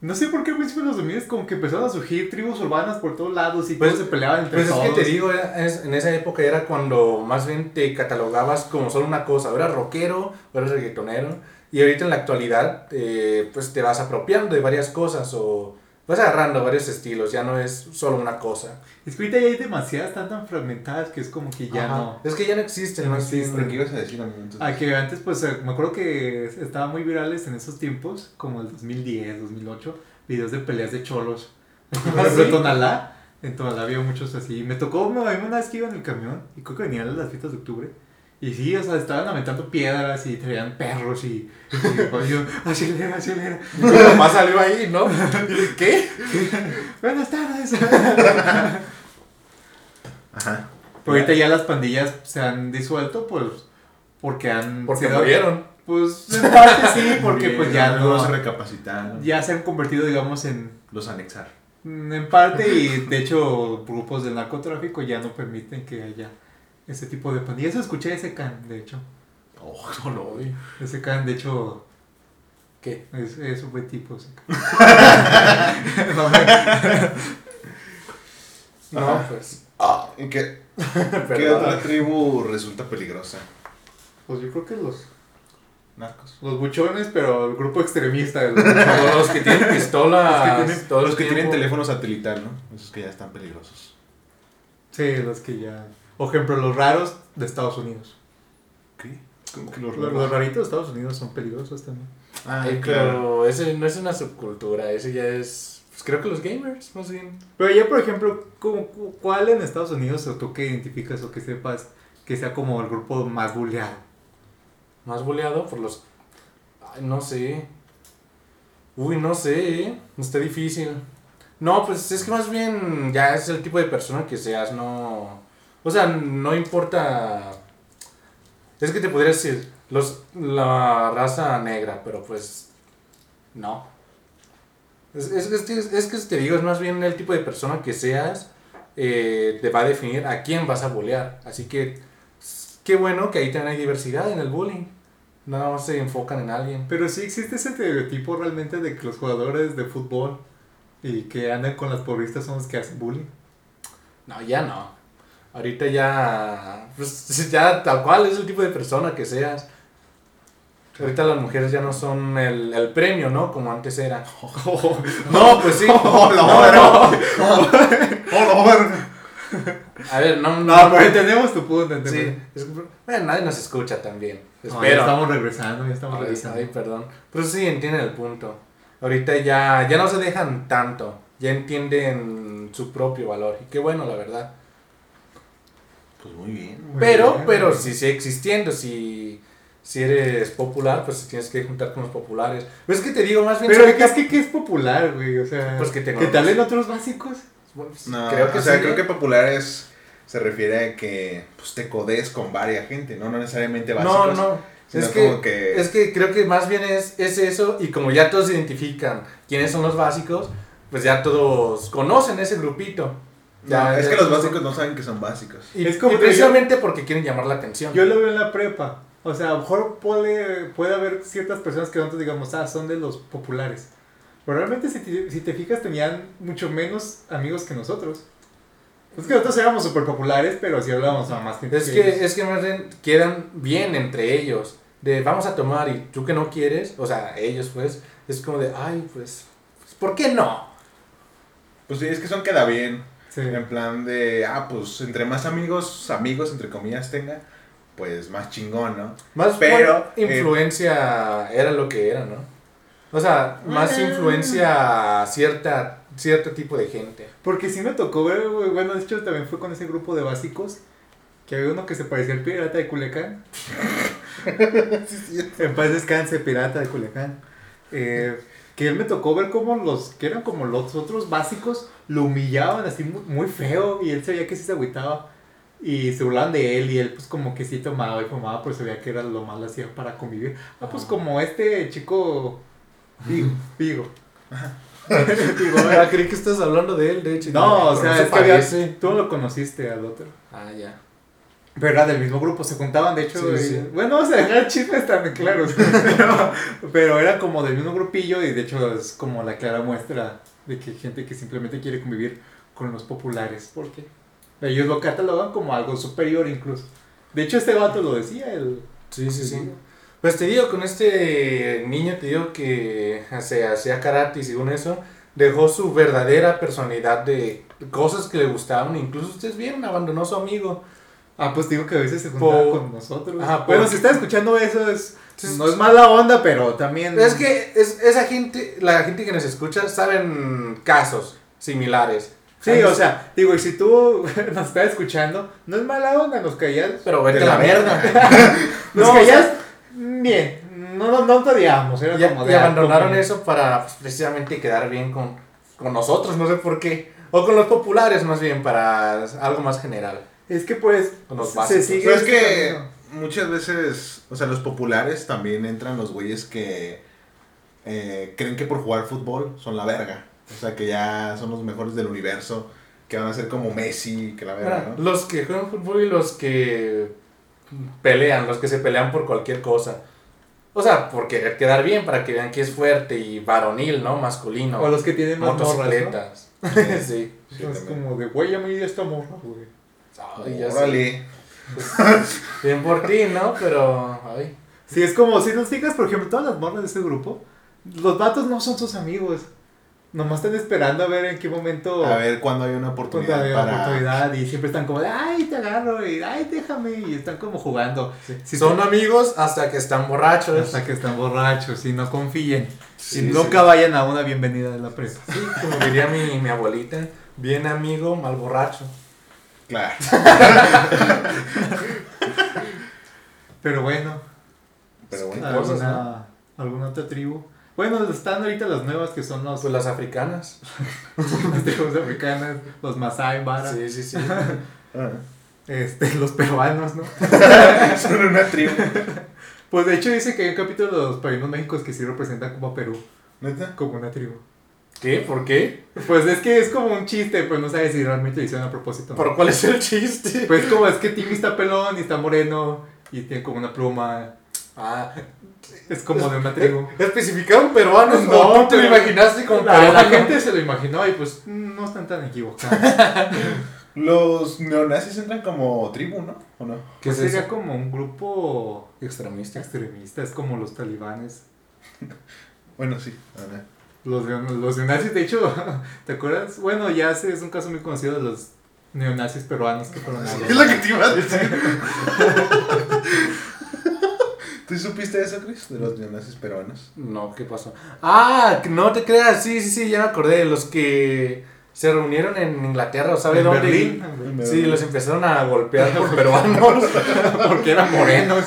No sé por qué a principios de los 2000 como que empezaron a surgir tribus urbanas por todos lados y Pues- todos se peleaban entre Pues es todos. que te digo, es- en esa época era cuando más bien te catalogabas como solo una cosa, o eras rockero o eras reggaetonero, y ahorita en la actualidad eh, pues te vas apropiando de varias cosas o vas agarrando varios estilos, ya no es solo una cosa. Es que ahorita ya hay demasiadas, están tan fragmentadas que es como que ya Ajá. no. Es que ya no existen, Ya no más existen. ¿Pero qué ibas a decir, amigo? Entonces, A que antes, pues, eh, me acuerdo que estaban muy virales en esos tiempos, como el 2010, 2008, videos de peleas de cholos. Por ¿Ah, ejemplo, en sí? Tonalá, en Tonalá había muchos así. Me tocó, me una vez que iba en el camión, y creo que venían las fiestas de octubre. Y sí, o sea, estaban aventando piedras y traían perros y... y pues yo, acelera, acelera. Mi mamá salió ahí, ¿no? ¿Y ¿Qué? Buenas tardes. Ajá. Pero ahorita ya las pandillas se han disuelto, pues, porque han... Porque sido- murieron. Pues, en parte sí, porque pues ya no se recapacitaron. Ya se han convertido, digamos, en... Los anexaron. Mm, En parte, y de hecho, grupos del narcotráfico ya no permiten que haya ese tipo de pandillas. Eso escuché ese can, de hecho. Oh, no lo oí. Ese can, de hecho, ¿Qué? es, es un buen tipo. ese can. No, me- No, Ajá. pues. ¿Y qué, qué Perdón. otra tribu resulta peligrosa? pues yo creo que los, Narcos. los buchones, pero el grupo extremista. el- Como los que tienen pistolas. Los que tienen, todo el los que tienen teléfono satelital, ¿no? Esos que ya están peligrosos. sí, los que ya... Por ejemplo, los raros de Estados Unidos. ¿Qué? ¿Cómo que los Los, los raritos de Estados Unidos son peligrosos también. Ah, Ay, claro. pero ese no es una subcultura, ese ya es. Pues creo que los gamers, más bien. Pero ya, por ejemplo, ¿cómo- cu- ¿cuál en Estados Unidos o tú que identificas o que sepas que sea como el grupo más bulleado? Más boleado por los. Ay, no sé. Uy, no sé, ¿eh? Está difícil. No, pues es que más bien ya es el tipo de persona que seas, no. O sea, no importa. Es que te podría decir, los, la raza negra, pero pues. No. Es, es, es, que- es que te digo, es más bien el tipo de persona que seas, eh, te va a definir a quién vas a bolear. Así que, qué bueno que ahí también hay diversidad en el bullying. Nada más se enfocan en alguien. Pero sí existe ese estereotipo realmente de que los jugadores de fútbol y que andan con las porristas son los que hacen bullying. No, ya no. Ahorita ya, pues ya tal cual es el tipo de persona que seas. Ahorita las mujeres ya no son el, el premio, ¿no? Como antes era. No, pues sí. ¡Oh, la No, no. ¡Oh! A ver, no, No, pero entendemos tu punto. entendemos. Sí, es bueno, nadie nos escucha también. No, ya Espero. estamos regresando, ya estamos Ay, regresando. ay, perdón. Pero sí entienden el punto. Ahorita ya, ya no se dejan tanto. Ya entienden su propio valor. Y qué bueno, la verdad. Pues muy bien. Muy Pero, bien. pero si sigue existiendo, si, si eres popular, pues tienes que juntar con los populares. Pero es que te digo, más bien... Pero ¿sabes ¿qué es que, qué es popular, güey? O sea, Pues que te que te hablen otros básicos. Pues, No, creo que o sea, sí. creo que popular es, se refiere a que pues, te codes con varias gente, ¿no? No necesariamente No, básicos. no. sino Es que, que- es que creo que más bien es, es eso y como ya todos identifican quiénes son los básicos, pues ya todos conocen ese grupito. Ya, es que los básicos no saben que son básicos. Y, Es como y que precisamente porque quieren llamar la atención. Yo lo veo en la prepa. O sea, a lo mejor puede, puede haber ciertas personas que nosotros digamos, ah, son de los populares. Pero realmente si te, si te fijas tenían mucho menos amigos que nosotros. Es que nosotros éramos súper populares, pero si hablábamos a más gente. Es que que, es que más bien quedan bien entre ellos. De vamos a tomar y tú que no quieres, o sea, ellos pues, es como de, ay, pues, pues ¿por qué no? Pues sí, es que son queda bien. Sí. En plan de, ah, pues entre más amigos, amigos entre comillas tenga, pues más chingón, ¿no? Más Pero, por influencia era lo que era, ¿no? O sea, más influencia a cierta, cierto tipo de gente. Porque sí me tocó ver, güey, bueno, de hecho también fue con ese grupo de básicos, que había uno que se parecía al pirata de Culiacán. En paz descanse, pirata de Culiacán. Eh, que él me tocó ver cómo los, que eran como los otros básicos, lo humillaban así muy, muy feo y él sabía que sí se agüitaba. Y se burlaban de él y él pues como que sí tomaba y fumaba, pero se veía que era lo más hacía para convivir. Ah, pues Ajá. como este chico Figo, Figo. Digo, ah, creí que estás hablando de él, de hecho. No, o sea, se es que había- tú no lo conociste al otro. Ah, ya. Pero era del mismo grupo, se juntaban, de hecho. Sí, y- sí. Bueno, vamos a dejar chismes tan claros. pero, pero era como del mismo grupillo y de hecho es como la clara muestra de que gente que simplemente quiere convivir con los populares. Porque ellos lo catalogan como algo superior incluso. De hecho, este vato lo decía. El, Sí, sí, sí. Pues te digo, con este niño te digo que se hacía karate y según eso dejó su verdadera personalidad de cosas que le gustaban. Incluso ustedes vieron, abandonó a su amigo. Ah, pues digo que a veces se juntaba Por- con nosotros. Ajá, bueno, si estás escuchando eso, es, no es mala onda, pero también. Es que es, esa gente, la gente que nos escucha, saben casos similares. Sí, o sea, digo, y si tú nos estás escuchando, no es mala onda, nos caías. Pero vete a la mierda. Nos No, o sea, bien. No, no, no te odiamos, era y, como y de. ah, abandonaron como- eso para pues, precisamente quedar bien con, con nosotros, no sé por qué. O con los populares, más bien, para algo más general. Es que pues. Los se sigue. Pero es este que camino. muchas veces, o sea, los populares también entran los güeyes que eh, creen que por jugar fútbol son la verga. O sea, que ya son los mejores del universo, que van a ser como Messi, que la verga, ¿no? Los que juegan fútbol y los que pelean, los que se pelean por cualquier cosa. O sea, por querer quedar bien, para que vean que es fuerte y varonil, ¿no? Masculino. O los que tienen más morras, ¿no? motocicletas. sí. Sí, es también. como de, güey, ya me di esta morra, güey. Ay. Órale. Bien por ti, ¿no? Pero, ay. Sí, es como si nos fijas, por ejemplo, todas las morras de ese grupo, los vatos no son sus amigos. Nomás están esperando a ver en qué momento. A ver cuándo hay una cuando oportunidad hay para... oportunidad y siempre están como de, ay, te agarro, y ay, déjame, y están como jugando. Si Son amigos hasta que están borrachos. hasta que están borrachos y no confíen. Sí, y sí. nunca vayan a una bienvenida de la prepa. Sí, como diría mi, mi abuelita, bien amigo, mal borracho. Claro. Pero bueno, Pero bueno. Cosas, ¿alguna, ¿alguna otra tribu? Bueno, están ahorita las nuevas que son los, Pues las africanas. las tribus africanas, los Masai, Mara, Sí, sí, sí. Ah. este, los peruanos, ¿no? Son una tribu. Pues de hecho dice que hay un capítulo de los países mágicos que sí representan como a Perú, ¿Neta? como una tribu. ¿Qué? ¿Por qué? Pues es que es como un chiste, pues no sabes si realmente lo hicieron a propósito. o no. ¿Por cuál es el chiste? Pues como es que Timmy está pelón y está moreno y tiene como una pluma. Ah, Es como de una tribu. especificaron peruanos, no, No, ¿tú te lo pero- imaginaste como La, la gente se lo imaginó y pues no están tan equivocados. Los neonazis entran como tribu, ¿no? ¿O no? ¿Qué Pues es sería eso? como un grupo Extremista. extremista, es como los talibanes. Bueno, sí. Ajá. Los, los neonazis, de hecho, ¿te acuerdas? Bueno, ya sé, es un caso muy conocido de los neonazis peruanos que fueron a Es lo que te iba a decir. ¿Tú supiste eso, Chris? De los neonazis peruanos. No, ¿qué pasó? Ah, no te creas, sí, sí, sí, ya me acordé. Los que se reunieron en Inglaterra, ¿o sabe En dónde? Berlín. Sí, los empezaron a golpear por peruanos. Porque eran morenos.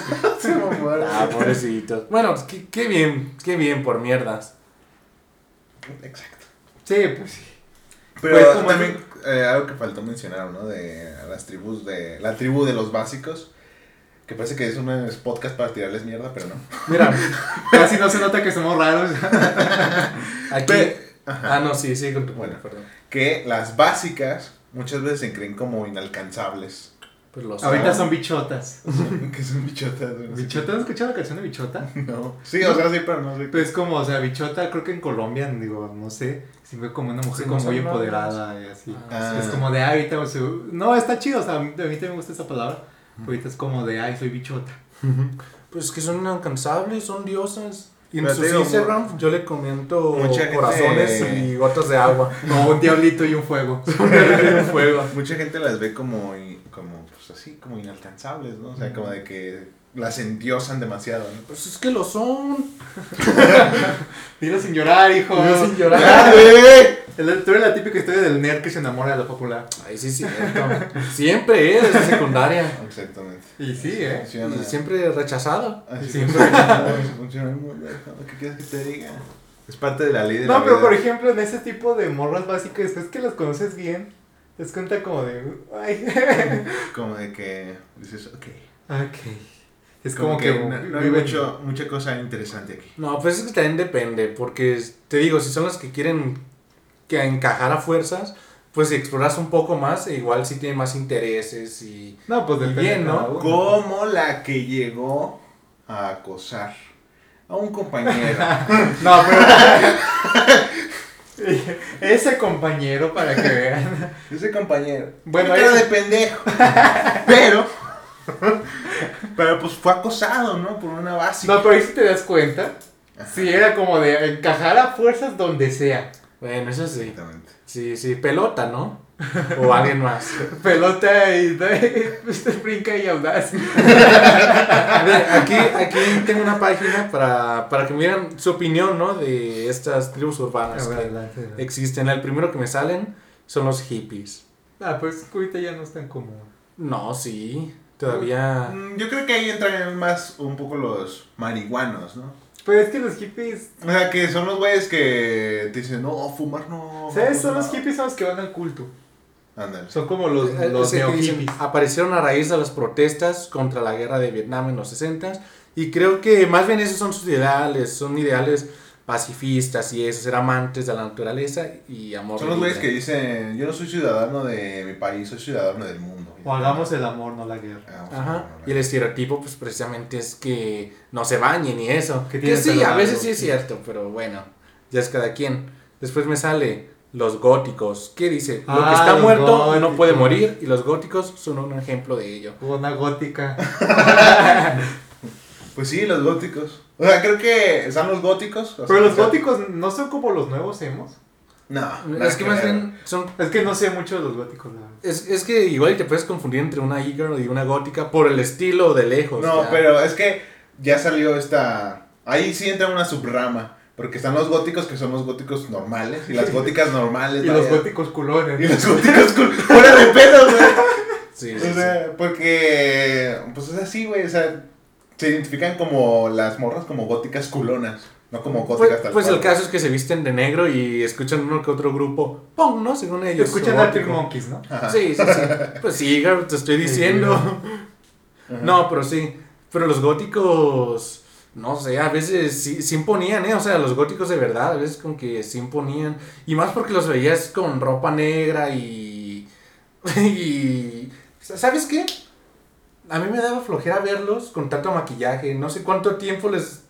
ah, pobrecitos. Bueno, pues, qué, qué bien, qué bien por mierdas. Exacto. Sí, pues sí. Pero Pues, como también eh, algo que faltó mencionar, ¿no? De las tribus de... La tribu de los básicos. Que parece que es un podcast para tirarles mierda, pero no. Mira, Casi no se nota que somos raros. aquí. Ajá. Ah, no, sí, sí, con tu Bueno. perdón. Que las básicas muchas veces se creen como inalcanzables. Pues los Ahorita son bichotas. que son bichotas. no sé ¿Bichota? ¿Has escuchado la canción de Bichota? No. Sí, o sea, sí, pero no sé. Pues como, o sea, Bichota, creo que en Colombia, digo, no sé, se ve como una mujer Sí, como muy empoderada y así. Ah. Es como de, ay, ahorita, o sea, no, está chido, o sea, a mí, a mí también me gusta esa palabra. Ahorita es como de, ay, soy bichota. Pues que son inalcanzables, son diosas. Y en Pero digo, Instagram yo le comento gente- corazones y gotas de agua. No, un diablito y un fuego. un fuego. Mucha gente las ve como, como pues así, como inalcanzables, ¿no? O sea, como de que las endiosan demasiado, ¿no? Pues es que lo son. Dilo sin llorar, hijo. Dilo sin llorar. El- Tú eres la típica historia del nerd que se enamora de la popular. Ay, sí, sí. Siempre, ¿eh? Desde secundaria. Exactamente. Y sí, ¿eh? Funciona. Y siempre rechazado. Así siempre. el mundo, ¿no? ¿Qué quieres que te diga? Es parte de la ley de la No, pero vida. por ejemplo, en ese tipo de morras básicas, después que las conoces bien, te das cuenta como de. Ay. Como de que dices, ok. ok. Es Como, como, que, que. no, no hay mucho, mucha cosa interesante aquí. No, pues es que también depende, porque te digo, si son los que quieren que encajar a fuerzas, pues si exploras un poco más, e igual sí tienen más intereses y... No, pues depende. bien, ¿no? Como la que llegó a acosar a un compañero. No, pero. Ese compañero, para que vean. Ese compañero. Bueno, era de pendejo. pero. pero pues fue acosado, ¿no? Por una básica. No, pero ahí si te das cuenta. Sí, era como de encajar a fuerzas donde sea. Bueno, eso sí. Exactamente. Sí, sí, pelota, ¿no? O alguien más. Pelota y usted brinca y audaz. A ver, aquí, aquí tengo una página para, para que me digan su opinión, ¿no? De estas tribus urbanas que existen. El primero que me salen son los hippies. Ah, pues ahorita ya no es tan común. No, sí, todavía... Mm, Yo creo que ahí entran más un poco los marihuanos, ¿no? Pero es que los hippies. O sea, que son los güeyes que te dicen, no, fumar no. ¿Sabes? Son los no". hippies son los que van al culto. Ándale. Son como los, Eh, los sí, dicen, hippies. aparecieron a raíz de las protestas contra la guerra de Vietnam en los 60 y creo que más bien esos son sus ideales, son ideales pacifistas y eso, ser amantes de la naturaleza y amor. Son los güeyes que dicen, yo no soy ciudadano de mi país, soy ciudadano del mundo. O hagamos el amor, no la guerra. Hagamos Ajá, y el estereotipo pues precisamente es que no se bañen y eso. Que sí, a veces sí es cierto, pero bueno, ya es cada quien. Después me sale los góticos. ¿Qué dice? Lo Ah, que está los muerto no puede morir y los góticos son un ejemplo de ello. Una gótica. Pues sí, los góticos. O sea, creo que son los góticos. Pero los góticos no son como los nuevos emos. No. es nada que más ver. bien son Es que no sé mucho de los góticos. Es, es que igual te puedes confundir entre una e-girl y una gótica por el estilo de lejos. No, ya. pero es que ya salió esta. Ahí sí entra una subrama. Porque están los góticos que son los góticos normales. Y las góticas normales. Y los góticos culones. Y los góticos con. ¡Fuera de pedo, güey! Sí, O sí, sí. sea, porque. Pues es así, güey. O sea, se identifican como las morras como góticas culonas. No como Pues, tal pues cual. el caso es que se visten de negro y escuchan uno que otro grupo, ¡pum! ¿no? Según ellos. Escuchan. Arctic Monkeys, ¿no? Ajá. Sí, sí, sí. Pues sí, te estoy diciendo. No, pero sí. Pero los góticos, no sé, a veces sí, sí imponían, ¿eh? O sea, los góticos de verdad, a veces como que sí imponían. Y más porque los veías con ropa negra y... y ¿Sabes qué? A mí me daba flojera verlos con tanto maquillaje. No sé cuánto tiempo les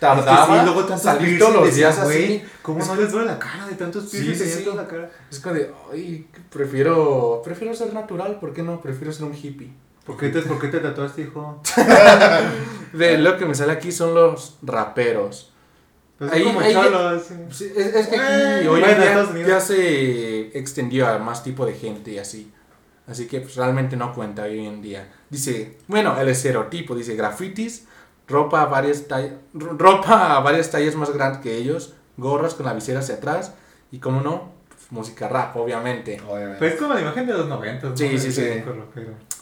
tardaba salir todos los días así. ¿Cómo no les duele la cara de tantos Sí, piercings sí, que sí. toda la cara? Es como de, ay, prefiero, prefiero ser natural, ¿por qué no? Prefiero ser un hippie. ¿Por qué te, por qué te tatuaste, hijo? De lo que me sale aquí son los raperos. Pues Ahí- como ahí- cholos. sí. Sí, es, es que aquí Bueno, hoy Unidos. ya se extendió a más tipo de gente y así. Así que pues, realmente no cuenta hoy en día. Dice, bueno, el estereotipo, dice grafitis, ropa a varias tallas, ropa a varias tallas más grandes que ellos, gorras con la visera hacia atrás y como no, pues, música rap, obviamente. Obviamente. Pues es como la imagen de los 90. ¿no? Sí, sí, sí.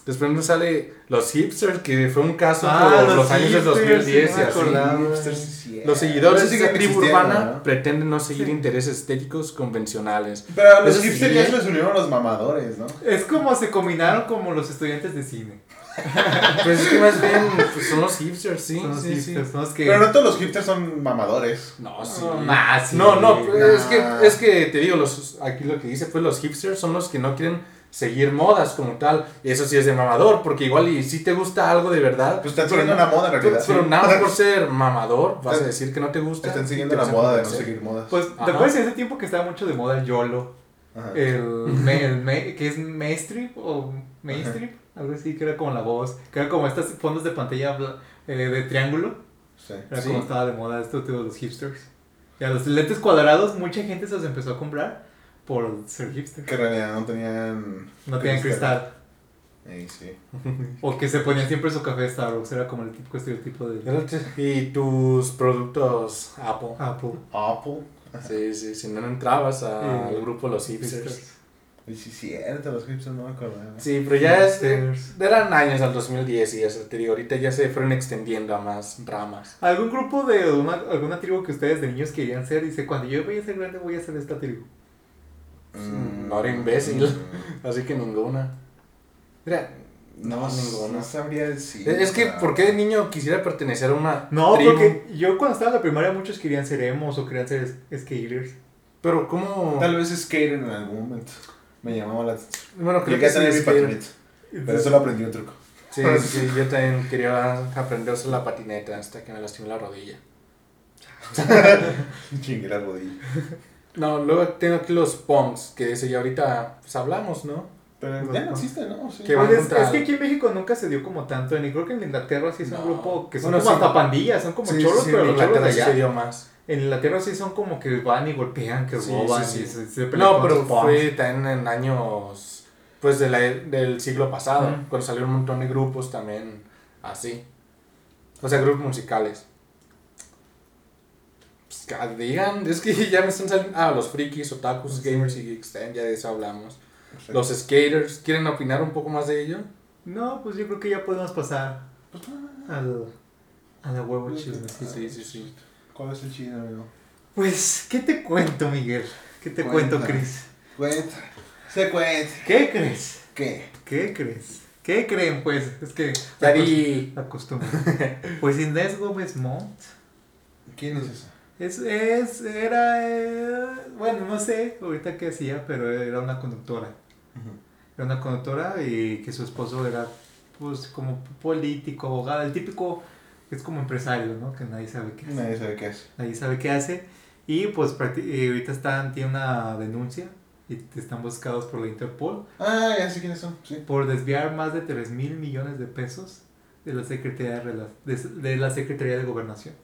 Después nos sale los hipsters, que fue un caso Ah, por los los, años del hipsters, 2010 sí y así. Hipsters, sí. Los seguidores Pero de esa tribu urbana ¿no? pretenden no seguir Sí. intereses estéticos convencionales. Pero a los Eso sí, hipsters ya se les unieron los mamadores, ¿no? Es como se combinaron como los estudiantes de cine. Pues es que más bien pues, son los hipsters, sí. Son los sí, sí. hipsters, son los que... Pero no todos los hipsters son mamadores. No, sí. No, nah, sí. no, no, pues, nah. es que es que te digo, los aquí lo que dice pues los hipsters son los que no quieren seguir modas como tal. Y eso sí es de mamador, porque igual y si te gusta algo de verdad, Pues están pero siguiendo una moda en realidad. pero nada más por ser mamador, vas a decir que no te gusta. Están siguiendo la moda de no seguir modas. Pues, ¿te acuerdas en ese tiempo que estaba mucho de moda el YOLO? Ajá. El, me, el me- que es Mainstrip o Mainstrip, algo así, que era como la voz, que era como estos fondos de pantalla bla- eh, de triángulo. Sí. Era Sí. como estaba de moda esto de los hipsters. Y a los lentes cuadrados, mucha gente se los empezó a comprar por ser hipster. Que en realidad no tenían. No tenían cristal. Sí. O que se ponían siempre su café de Starbucks. Era como el típico estereotipo de Y tus productos Apple. Apple. Apple. Sí, sí, si no no entrabas al Eh, grupo Los Hipsters. Y sí, cierto, los hipsters no me acordaba. Sí, pero ya es, eran años al 2010 y eso te digo, ahorita ya se fueron extendiendo a más ramas. ¿Algún grupo de una, alguna tribu que ustedes de niños querían ser? Dice, cuando yo voy a ser grande voy a ser esta tribu. Mm, no era imbécil. Así que ninguna. Mira, No, No, no, ninguna. sabría decir. es que, ¿por qué de niño quisiera pertenecer a una No, tribu? porque yo cuando estaba en la primaria muchos querían ser emos o querían ser skaters. Pero, ¿cómo? Tal vez skater en algún momento. Me llamaba la atención. Bueno, creo que a tener sí, mi patineta. Pero eso lo aprendí un truco. Sí, sí, sí, yo también quería aprender a usar la patineta hasta que me lastimé la rodilla. Chingue la rodilla. No, luego tengo aquí los punks, que de ese ya ahorita pues hablamos, ¿no? Pero ya no existe, ¿no? Sí. Que Pues es, que aquí en México nunca se dio como tanto, ni creo que en Inglaterra sí es un grupo que son Bueno, como sí. hasta pandillas, son como Sí, cholos, sí, pero en los sí allá. se dio más. En Inglaterra sí son como que van y golpean, que Sí, roban sí, y se, se pelean No, con pero fue también en años, pues, de la, del siglo pasado, cuando salieron un montón de grupos también así. O sea, grupos musicales. Pues, que digan, es que ya me están saliendo... Ah, los frikis, otakus, gamers y geeks, ya de eso hablamos. Los skaters, ¿quieren opinar un poco más de ello? No, pues yo creo que ya podemos pasar al, a la huevo Pues, chisme. Sí, sí, sí. ¿Cuál es el chino, amigo? Pues, ¿qué te cuento, Miguel? ¿Qué te Cuenta. cuento, Chris? Cuenta. Se cuenta. ¿Qué crees? ¿Qué? ¿Qué crees? ¿Qué creen, pues? Es que... La costumbre. pues Inés Gómez Montt ¿Quién es esa? es, es, era, eh, bueno, no sé ahorita qué hacía, pero era una conductora. Era una conductora y que su esposo era, pues, como político, abogado, el típico, es como empresario, ¿no? Que nadie sabe qué hace. Nadie sabe qué es. Nadie sabe qué hace. Y pues y ahorita están, tiene una denuncia y están buscados por la Interpol Ah, ya sé quiénes son. Sí. por desviar más de 3 mil millones de pesos de la Secretaría de, de, de la Secretaría de Gobernación.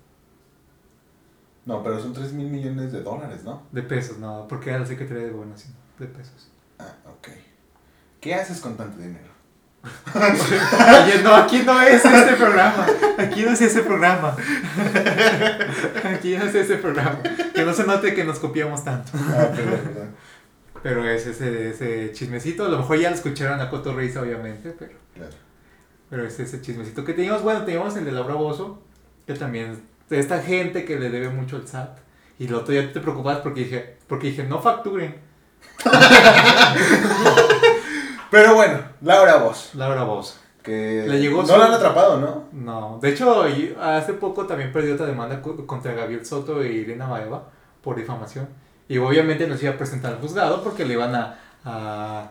No, pero son 3 mil millones de dólares, ¿no? De pesos, no, porque era la Secretaría de Gobernación. De pesos. Ah, ok. ¿Qué haces con tanto dinero? Oye, no, aquí no es este programa. Aquí no es ese programa. Aquí no es ese programa. Que no se note que nos copiamos tanto. Ah. Pero es ese, ese chismecito. A lo mejor ya lo escucharon a Coto Risa, obviamente. Pero, Claro. pero es ese chismecito que teníamos. Bueno, teníamos el de Laura Bozo. Que también. De esta gente que le debe mucho al SAT. Y el otro día te preocupabas porque dije, porque dije, no facturen. Pero bueno, Laura Vos. Laura Bozo. Que Le llegó no su- la han atrapado, ¿no? No, de hecho, hace poco también perdió otra demanda co- contra Gabriel Soto y Irina Baeva por difamación. Y obviamente nos iba a presentar al juzgado porque le iban a, a,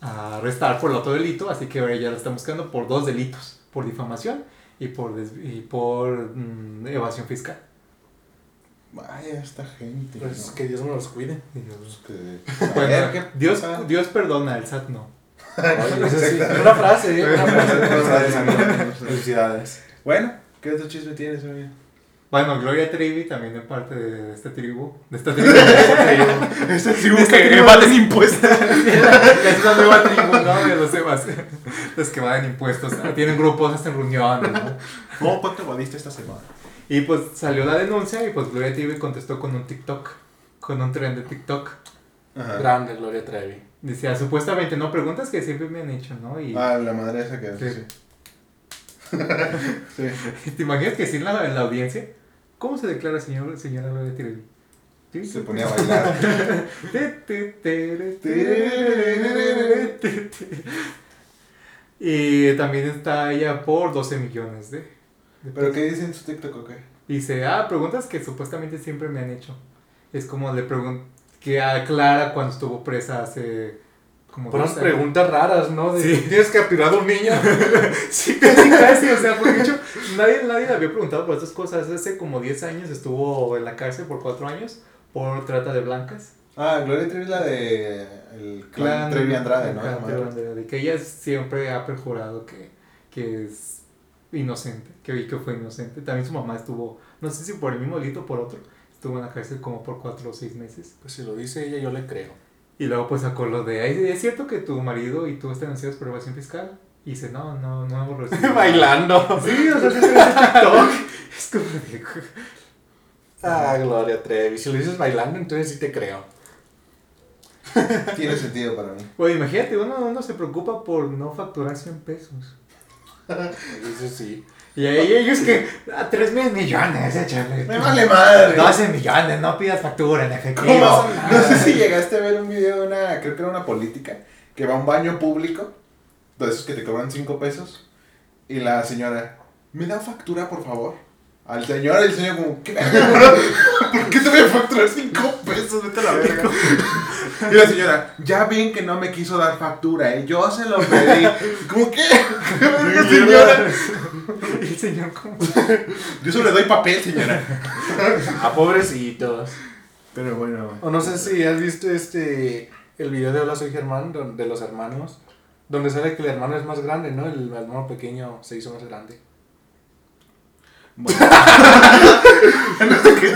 a arrestar por el otro delito, así que ahora ya lo están buscando por dos delitos, por difamación y por, y por mm, evasión fiscal. Vaya, esta gente. Pues ¿no? que Dios me los cuide. Y Dios- Que- a Bueno, ver, ¿qué Dios, pasa? Dios perdona, el SAT no. Oye, sí, Una frase, ¿eh? Una frase. Felicidades. Bueno, ¿qué otro chisme tienes, amigo? Bueno, Gloria Trevi también es parte de esta tribu. De esta tribu. Esta tribu que evaden impuestos. es una nueva tribu, ¿no? De los evas. Los que van impuestos. Tienen grupos, hacen reuniones, ¿no? ¿Cómo cuánto evadiste esta semana? Y pues salió la denuncia y pues Gloria Trevi contestó con un TikTok. Con un tren de TikTok. Ajá. Grande Gloria Trevi. Decía, supuestamente, no, preguntas que siempre me han hecho, ¿no? Y Ah, la madre esa que Sí. sí. sí. ¿te imaginas que sí en la, en la audiencia? ¿Cómo se declara señor, señora Gloria Trevi? Se ponía a bailar. Y también está ella por 12 millones de, de ¿Pero qué dice en su TikTok o qué? Dice, ah, preguntas que supuestamente siempre me han hecho. Es como le pregunto, que aclara cuando estuvo presa hace como Por unas preguntas raras, ¿no? De, Sí. ¿Tienes capturado a un niño? Sí, casi, casi, o sea, porque de hecho nadie, nadie le había preguntado por estas cosas. Hace como 10 años estuvo en la cárcel por 4 años por trata de blancas. Ah, Gloria Trevi es la de el clan Trevi Andrade, ¿no? Clan La madre. Trevi Andrade, que ella siempre ha perjurado que, que es inocente, que vi que fue inocente. También su mamá estuvo, no sé si por el mismo delito o por otro, estuvo en la cárcel como por cuatro o seis meses. Pues si lo dice ella, yo le creo. Y luego pues sacó lo de, "Ay, ¿es cierto que tu marido y tú están denunciados por evasión fiscal? Y dice, no, no, no hemos recibido. Bailando. Sí, o sea, sí se TikTok. Es como de, Ah, Gloria Trevi. Si lo dices bailando, entonces sí te creo. Tiene sentido para mí. Oye, imagínate, uno, uno se preocupa por no facturar 100 pesos. Eso sí. Y ahí ellos que, a 3 mil millones, échale. Me vale madre. 12 millones, no pidas factura en efectivo. ¿Cómo? No sé si llegaste a ver un video de una, creo que era una política, que va a un baño público, de esos que te cobran 5 pesos, y la señora, ¿me da factura, por favor? Al señor, el señor como, ¿qué? ¿Por qué te voy a facturar 5 pesos? Vete a la verga. Y la señora, ya bien que no me quiso dar factura, ¿eh? Yo se lo pedí. ¿Cómo qué? ¿Qué verga, señora? Y el señor como... Yo solo le doy papel, señora. A pobrecitos. Pero bueno, O no sé si has visto este el video de Hola soy Germán de los hermanos, donde sale que el hermano es más grande, ¿no? El hermano pequeño se hizo más grande. Bueno. no sé qué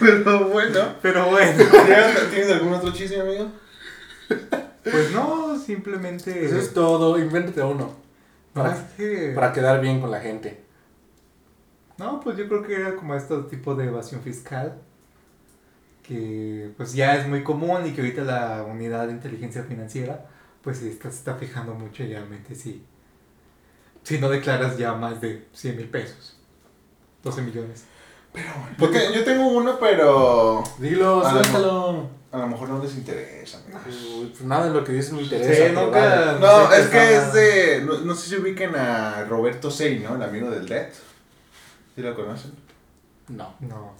Pero bueno. Pero bueno. ¿Tienes algún otro chisme, amigo? Pues no, simplemente... Eso es todo, invéntate uno. No, Para, que- para quedar bien con la gente. No, pues yo creo que era como este tipo de evasión fiscal que pues ya es muy común y que ahorita la unidad de inteligencia financiera pues sí está, se está fijando mucho ya realmente si, si no declaras ya más de 100 mil pesos, 12 millones. Porque yo tengo uno, pero Dilo, A lo suéltalo. a lo mejor no les interesa, pues nada de lo que dices me interesa. Sí, pero nunca- vale. No, sé es que es de. No, no sé si ubiquen a Roberto Sey, ¿no? El amigo del Dead. ¿Sí lo conocen? No. No.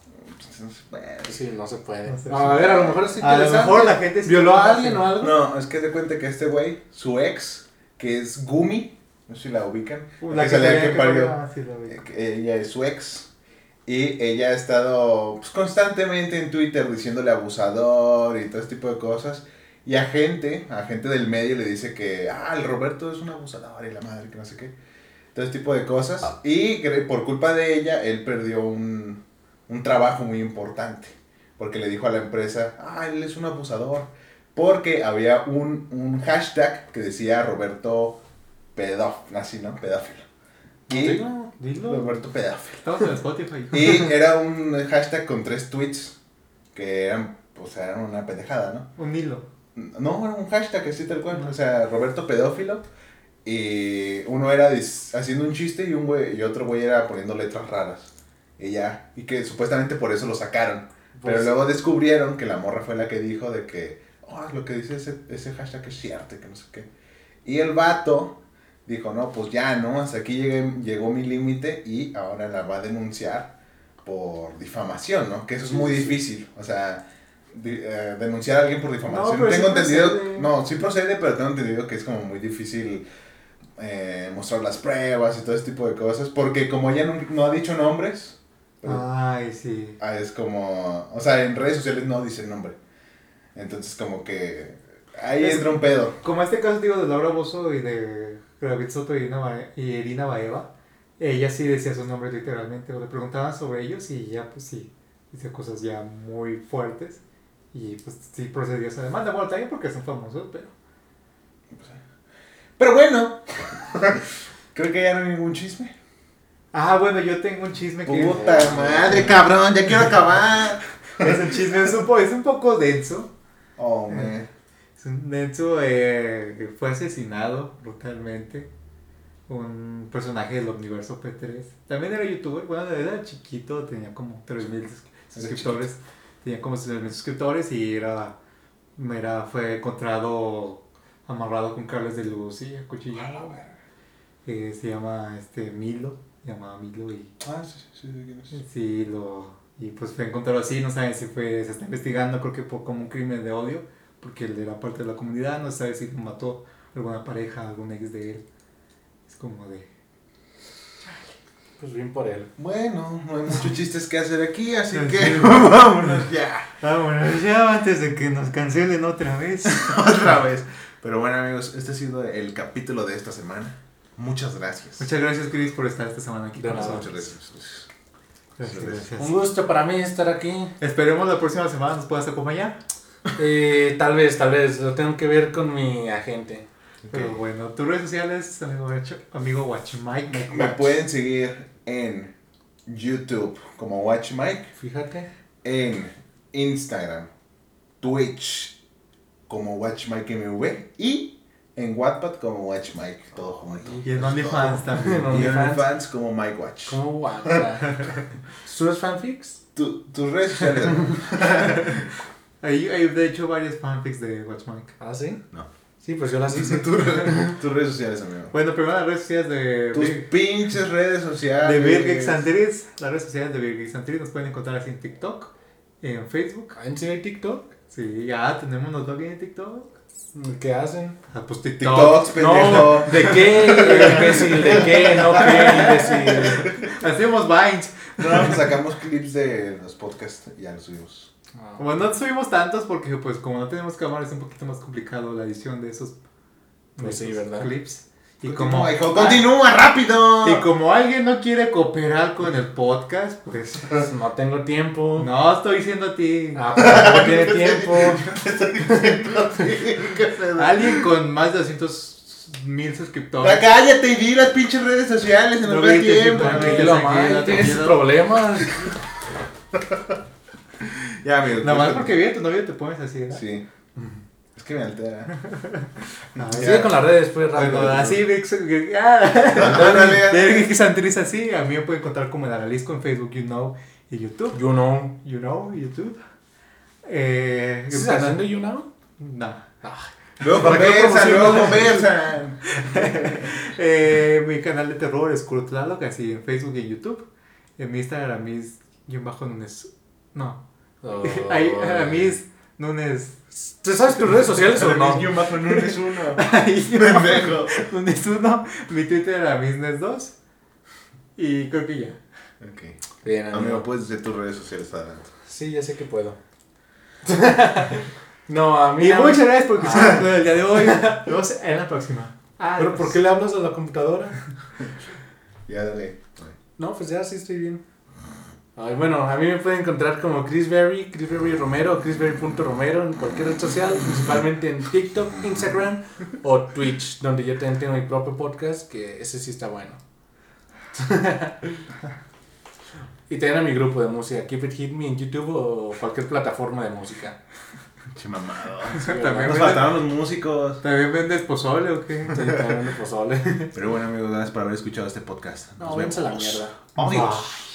No se puede. Sí, no se puede. No a ver, a lo mejor es A lo mejor la gente ¿Violó a alguien o algo? No, es que de cuenta que este güey, su ex, que es Gumi, no sé si la ubican, Uh, la que que parió. Ah, sí. Eh, que Ella es su ex. Y ella ha estado pues, constantemente en Twitter diciéndole abusador y todo este tipo de cosas. Y a gente, a gente del medio le dice que, ah, el Roberto es un abusador y la madre, que no sé qué. Todo este tipo de cosas. Y que por culpa de ella, él perdió un, un trabajo muy importante. Porque le dijo a la empresa, ah, él es un abusador. Porque había un, un hashtag que decía Roberto pedófilo, así, ¿no? Pedófilo. Y Dilo. Dilo. Roberto pedófilo. Estamos en Spotify. Y era un hashtag con tres tweets que eran, pues eran una pendejada, ¿no? Un hilo. No, era un hashtag así tal cual. O sea, Roberto pedófilo. Y uno era haciendo un chiste y un güey, y otro güey era poniendo letras raras. Y ya. Y que supuestamente por eso lo sacaron. Pero Pues- luego descubrieron que la morra fue la que dijo de que, oh, lo que dice ese, ese hashtag es cierto, y que no sé qué. Y el vato dijo, no, pues ya, ¿no? Hasta aquí llegué, llegó mi límite y ahora la va a denunciar por difamación, ¿no? Que eso es muy sí, difícil. O sea, eh, denunciar a alguien por difamación. sí tengo entendido, procede. no, sí procede, pero tengo entendido que es como muy difícil eh, mostrar las pruebas y todo ese tipo de cosas. Porque como ella no, no ha dicho nombres, pues, Ay, sí. Ah, es como, o sea, en redes sociales no dicen nombre. Entonces como que ahí Es- entra un pedo. Como este caso, digo, de Laura Bozo y de David Soto y y Irina Baeva, ella sí decía sus nombres literalmente, o le preguntaban sobre ellos y ya, pues sí, decía cosas ya muy fuertes. Y pues sí procedió esa demanda. Bueno, también porque son famosos, pero. Pero bueno, creo que ya no hay ningún chisme. Ah, bueno, yo tengo un chisme que. Puta madre, cabrón, ya quiero acabar. Es un chisme, es un, es un poco denso. Oh, man. Denso, eh, fue asesinado brutalmente. Un personaje del universo P3. También era youtuber, bueno, era chiquito, tenía como 3000 sus- suscriptores. Tenía como 3000 suscriptores y era, era, fue encontrado amarrado con cables de luz y acuchillado. Eh, se llama este Milo, se llamaba Milo y Ah, sí, sí, sí. Sí, lo, y pues fue encontrado así, no saben si fue, se está investigando, creo que por, como un crimen de odio, porque él era parte de la comunidad, no sabe si lo mató alguna pareja, algún ex de él. Es como de... Pues bien por él. Bueno, no hay muchos chistes que hacer aquí, así Sí. que vámonos ya. Vámonos ya antes de que nos cancelen otra vez. Otra vez. Pero bueno, amigos, este ha sido el capítulo de esta semana. Muchas gracias. Muchas gracias, Chris, por estar esta semana aquí con nosotros. Muchas gracias. Gracias, gracias. Un gusto para mí estar aquí. Esperemos la próxima semana nos puedas acompañar. Eh, tal vez, tal vez. Lo tengo que ver con mi agente. Pero bueno, tus redes sociales, amigo, amigo Guachimike. Me pueden seguir en YouTube como Watch Mike, Fíjate. en Instagram, Twitch como Watch Mike MV y en Wattpad como Watch Mike, todo junto. Y en OnlyFans también. Y en OnlyFans. Como Mike Watch. ¿Cómo guapa? ¿Subes fanfics? Tu- tus redes sociales. Hay, hay de hecho varios fanfics de Watchmike. ¿Ah, sí? No. Sí, pues yo las hice. Tu- tus redes sociales, amigo. Bueno, primero las redes sociales de Tus Vir- pinches redes sociales. de Virgex Antiris. Las redes sociales de Virgex Antiris nos pueden encontrar así en TikTok, en Facebook. ¿En serio TikTok? Sí, ya tenemos los login en TikTok. ¿Qué hacen? Ah, pues TikTok. TikToks, pendejo. No, ¿de qué, imbécil? ¿De qué? No, ¿qué, imbécil? Hacemos Vines. No, pues sacamos clips de los podcasts y ya los subimos. Como no subimos tantos porque pues como no tenemos cámara es un poquito más complicado la edición de esos, de Pues sí, esos ¿verdad? clips. Y como, hijo, continúa, rápido. y como alguien no quiere cooperar con el podcast, pues Pues no tengo tiempo. no estoy diciendo a ti. Ah, pues tampoco tiene tiempo. Alguien con más de 200 mil Ya suscriptores. cállate y di las pinches redes sociales, se nos No tiempo. sí, Tranquilo, tranquilo, man, tienes problemas. Ya, amigo. Nada más pues, porque viene tu novio te pones así, ¿verdad? Sí. Es que me altera. Ah, Sigue con las redes, pues, rápido. Bueno, así, Vix, ah. Vix Santriz así, a mí me pueden encontrar como el Aralisco en Facebook, You Know, y YouTube. You know. You Know, YouTube. Eh, ¿Estás haciendo You know? No. Luego ¿Para qué conversan, luego promocionas? conversan. Eh, mi canal de terror es Kurt Tlaloc, así en Facebook y en YouTube. En mi Instagram es guion bajo Nunes. No. Oh. Ahí, a mí es Nunes. ¿Te sabes tus redes sociales o no? Yo bajo no es uno. Ahí, Pendejo. Nunes 1. Mi Twitter era Misnes2. Y creo que ya. Ok. Bien, Amigo, amigo. puedes decir tus redes sociales adelante. Sí, ya sé que puedo. no, a mí. Y a muchas gracias por escuchar el día de hoy. Nos vemos en la próxima. ¿Pero por qué le hablas a la computadora? Ya, dale. No, pues ya sí estoy bien. Ay, bueno, a mí me pueden encontrar como Chris Berry, Chris Berry Romero, chrisberry.romero en cualquier red social, principalmente en TikTok, Instagram o Twitch, donde yo también tengo mi propio podcast, que ese sí está bueno. y también a mi grupo de música, Keep It Hit Me en YouTube o cualquier plataforma de música. Che mamado. También Nos vendes, faltaron los músicos. ¿También vendes pozole o qué? Sí, también de pozole. Pero bueno, amigos, gracias por haber escuchado este podcast. No, Nos váyanse a la vemos. mierda. Adiós.